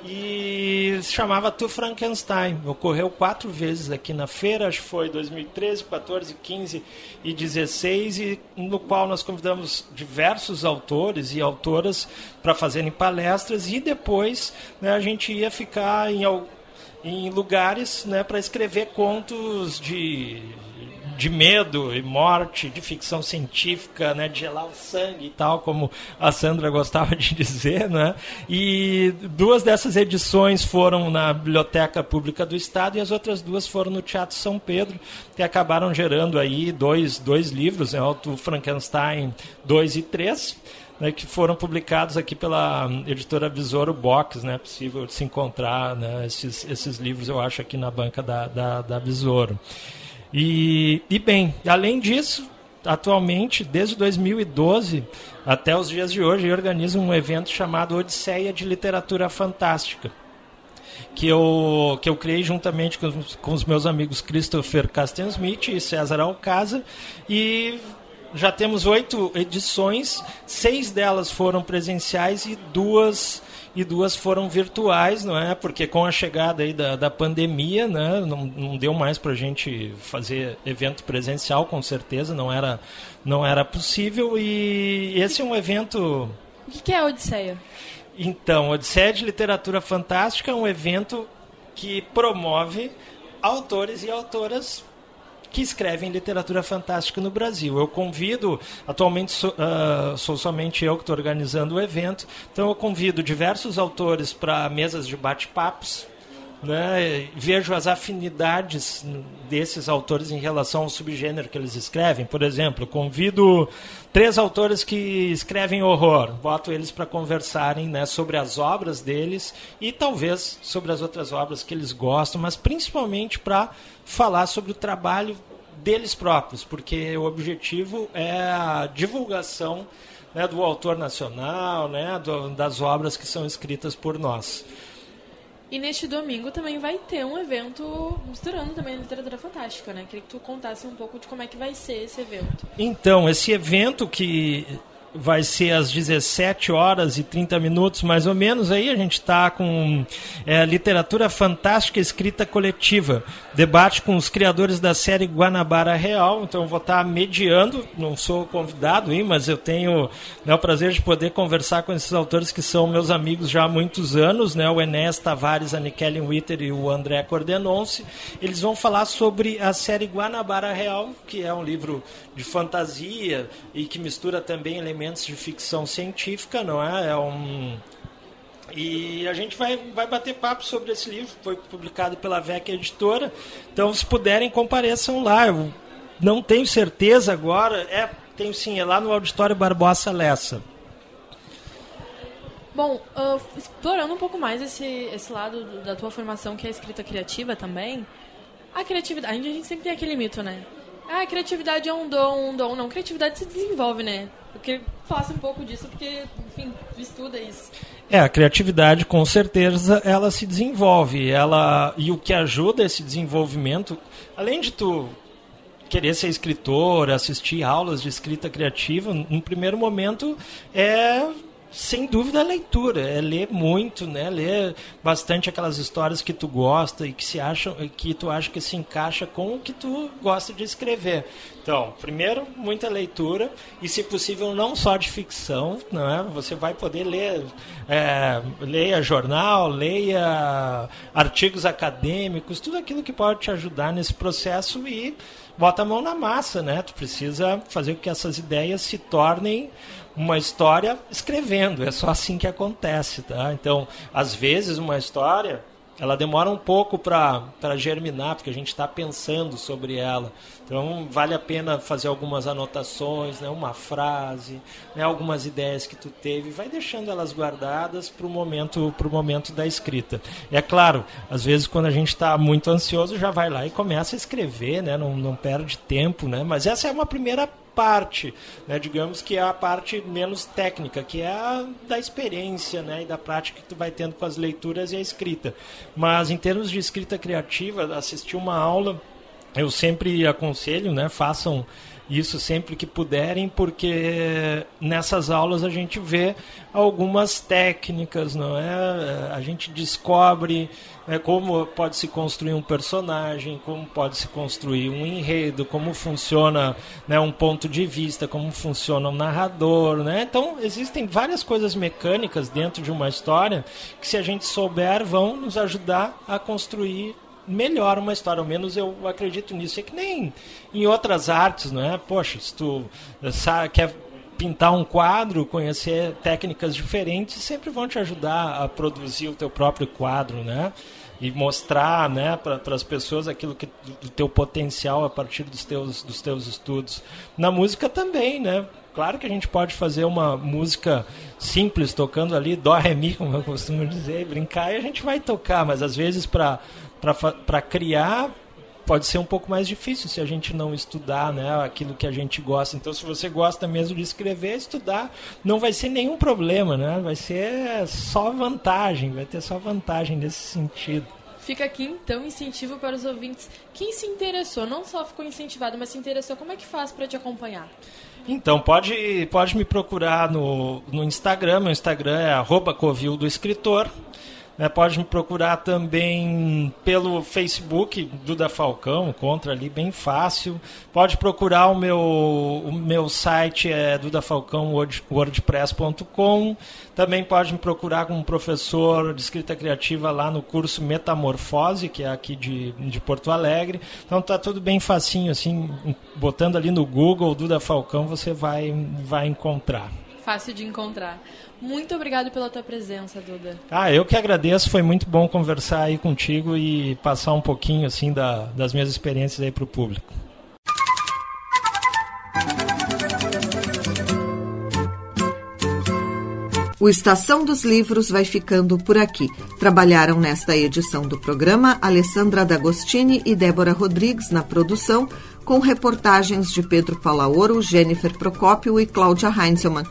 e se chamava Tu Frankenstein. Ocorreu quatro vezes aqui na feira, acho que foi 2013, 14, 15 e 16, e no qual nós convidamos diversos autores e autoras para fazerem palestras e depois né, a gente ia ficar em, em lugares né, para escrever contos de de medo e morte, de ficção científica, né, de gelar o sangue e tal, como a Sandra gostava de dizer, né? E duas dessas edições foram na Biblioteca Pública do Estado e as outras duas foram no Teatro São Pedro, que acabaram gerando aí dois, dois livros, né, o Frankenstein 2 e 3, né, que foram publicados aqui pela editora Besouro Box, né, é possível se encontrar né, esses, esses livros, eu acho, aqui na banca da, da, da. E, e bem, além disso, atualmente, desde 2012 até os dias de hoje, organizo um evento chamado Odisseia de Literatura Fantástica. Que eu, que eu criei juntamente com os, com os meus amigos Christopher Castensmith e César Alcasa. E já temos oito edições, seis delas foram presenciais e duas e duas foram virtuais, não é? Porque com a chegada aí da, da pandemia, né, não, não deu mais para a gente fazer evento presencial, com certeza, não era, não era possível. E esse é um evento. O que é a Odisseia? Então, Odisseia de Literatura Fantástica é um evento que promove autores e autoras que escrevem literatura fantástica no Brasil. Eu convido, atualmente sou, uh, sou somente eu que estou organizando o evento, então eu convido diversos autores para mesas de bate-papos, né, vejo as afinidades desses autores em relação ao subgênero que eles escrevem. Por exemplo, convido três autores que escrevem horror, boto eles para conversarem né, sobre as obras deles e talvez sobre as outras obras que eles gostam, mas principalmente para falar sobre o trabalho deles próprios, porque o objetivo é a divulgação né, do autor nacional, né, do, das obras que são escritas por nós. E neste domingo também vai ter um evento misturando também literatura fantástica, né? Queria que tu contasse um pouco de como é que vai ser esse evento. Então, esse evento que vai ser às 17 horas e 30 minutos, mais ou menos. Aí a gente está com é, literatura fantástica escrita coletiva. Debate com os criadores da série Guanabara Real. Então vou estar mediando, não sou convidado aí, mas eu tenho né, o prazer de poder conversar com esses autores que são meus amigos já há muitos anos, né? O Enes Tavares, a Nikellen Witter e o André Cordenonce. Eles vão falar sobre a série Guanabara Real, que é um livro de fantasia e que mistura também elementos de ficção científica, não é? É um e a gente vai, vai bater papo sobre esse livro, foi publicado pela VEC Editora. Então, se puderem, compareçam lá. Eu não tenho certeza agora, é, tenho sim, é lá no Auditório Barbosa Lessa. Bom, uh, explorando um pouco mais esse, esse lado da tua formação, que é a escrita criativa também, a criatividade, a gente sempre tem aquele mito, né? Ah, a criatividade é um dom, um dom. Não, criatividade se desenvolve, né? Porque faça um pouco disso, porque, enfim, tu estuda isso. É, a criatividade, com certeza, ela se desenvolve. Ela E o que ajuda esse desenvolvimento, além de tu querer ser escritor, assistir aulas de escrita criativa, no primeiro momento é sem dúvida a leitura, é ler muito, né? Ler bastante aquelas histórias que tu gosta e que se acham, que tu acha que se encaixa com o que tu gosta de escrever. Então, primeiro, muita leitura e, se possível, não só de ficção, não é? Você vai poder ler, é, leia jornal, leia artigos acadêmicos, tudo aquilo que pode te ajudar nesse processo e bota a mão na massa, né? Tu precisa fazer com que essas ideias se tornem uma história escrevendo. É só assim que acontece, tá? Então, às vezes uma história ela demora um pouco para germinar, porque a gente está pensando sobre ela. Então, vale a pena fazer algumas anotações, né, uma frase, né, algumas ideias que tu teve, vai deixando elas guardadas para o momento, pro momento da escrita. E é claro, às vezes quando a gente está muito ansioso, já vai lá e começa a escrever, né, não, não perde tempo, né, mas essa é uma primeira parte, né, digamos que é a parte menos técnica, que é a da experiência né, e da prática que tu vai tendo com as leituras e a escrita. Mas em termos de escrita criativa, assistir uma aula, eu sempre aconselho, né, façam isso sempre que puderem, porque nessas aulas a gente vê algumas técnicas, não é? A gente descobre né, como pode se construir um personagem, como pode se construir um enredo, como funciona né, um ponto de vista, como funciona um narrador, né? Então existem várias coisas mecânicas dentro de uma história que se a gente souber vão nos ajudar a construir melhor uma história, ao menos eu acredito nisso. É que nem em outras artes, não é? Poxa, se tu sabe, quer pintar um quadro, conhecer técnicas diferentes, sempre vão te ajudar a produzir o teu próprio quadro, né? E mostrar, né, para as pessoas aquilo que do teu potencial a partir dos teus dos teus estudos. Na música também, né? Claro que a gente pode fazer uma música simples tocando ali dó ré mi, como eu costumo dizer, brincar e a gente vai tocar, mas às vezes para para criar pode ser um pouco mais difícil se a gente não estudar né, aquilo que a gente gosta. Então, se você gosta mesmo de escrever, estudar não vai ser nenhum problema, né? vai ser só vantagem, vai ter só vantagem nesse sentido. Fica aqui então incentivo para os ouvintes. Quem se interessou, não só ficou incentivado, mas se interessou, como é que faz para te acompanhar? Então, pode, pode me procurar no, no Instagram. Meu Instagram é arroba Covil do Escritor. É, pode me procurar também pelo Facebook, Duda Falcão, encontra ali bem fácil. Pode procurar o meu, o meu site, é dudafalcão.wordpress.com. Também pode me procurar como professor de escrita criativa lá no curso Metamorfose, que é aqui de, de Porto Alegre. Então tá tudo bem facinho, assim, botando ali no Google Duda Falcão, você vai, vai encontrar. Fácil de encontrar. Muito obrigado pela tua presença, Duda. Ah, eu que agradeço. Foi muito bom conversar aí contigo e passar um pouquinho assim da, das minhas experiências aí para o público. O Estação dos Livros vai ficando por aqui. Trabalharam nesta edição do programa Alessandra D'Agostini e Débora Rodrigues na produção, com reportagens de Pedro Palaoro, Jennifer Procópio e Cláudia Heinzelmann.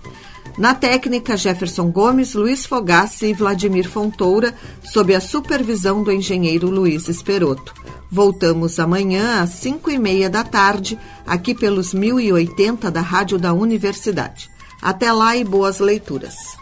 Na técnica, Jefferson Gomes, Luiz Fogassi e Vladimir Fontoura, sob a supervisão do engenheiro Luiz Esperoto. Voltamos amanhã às 5 e meia da tarde, aqui pelos 1080 da Rádio da Universidade. Até lá e boas leituras.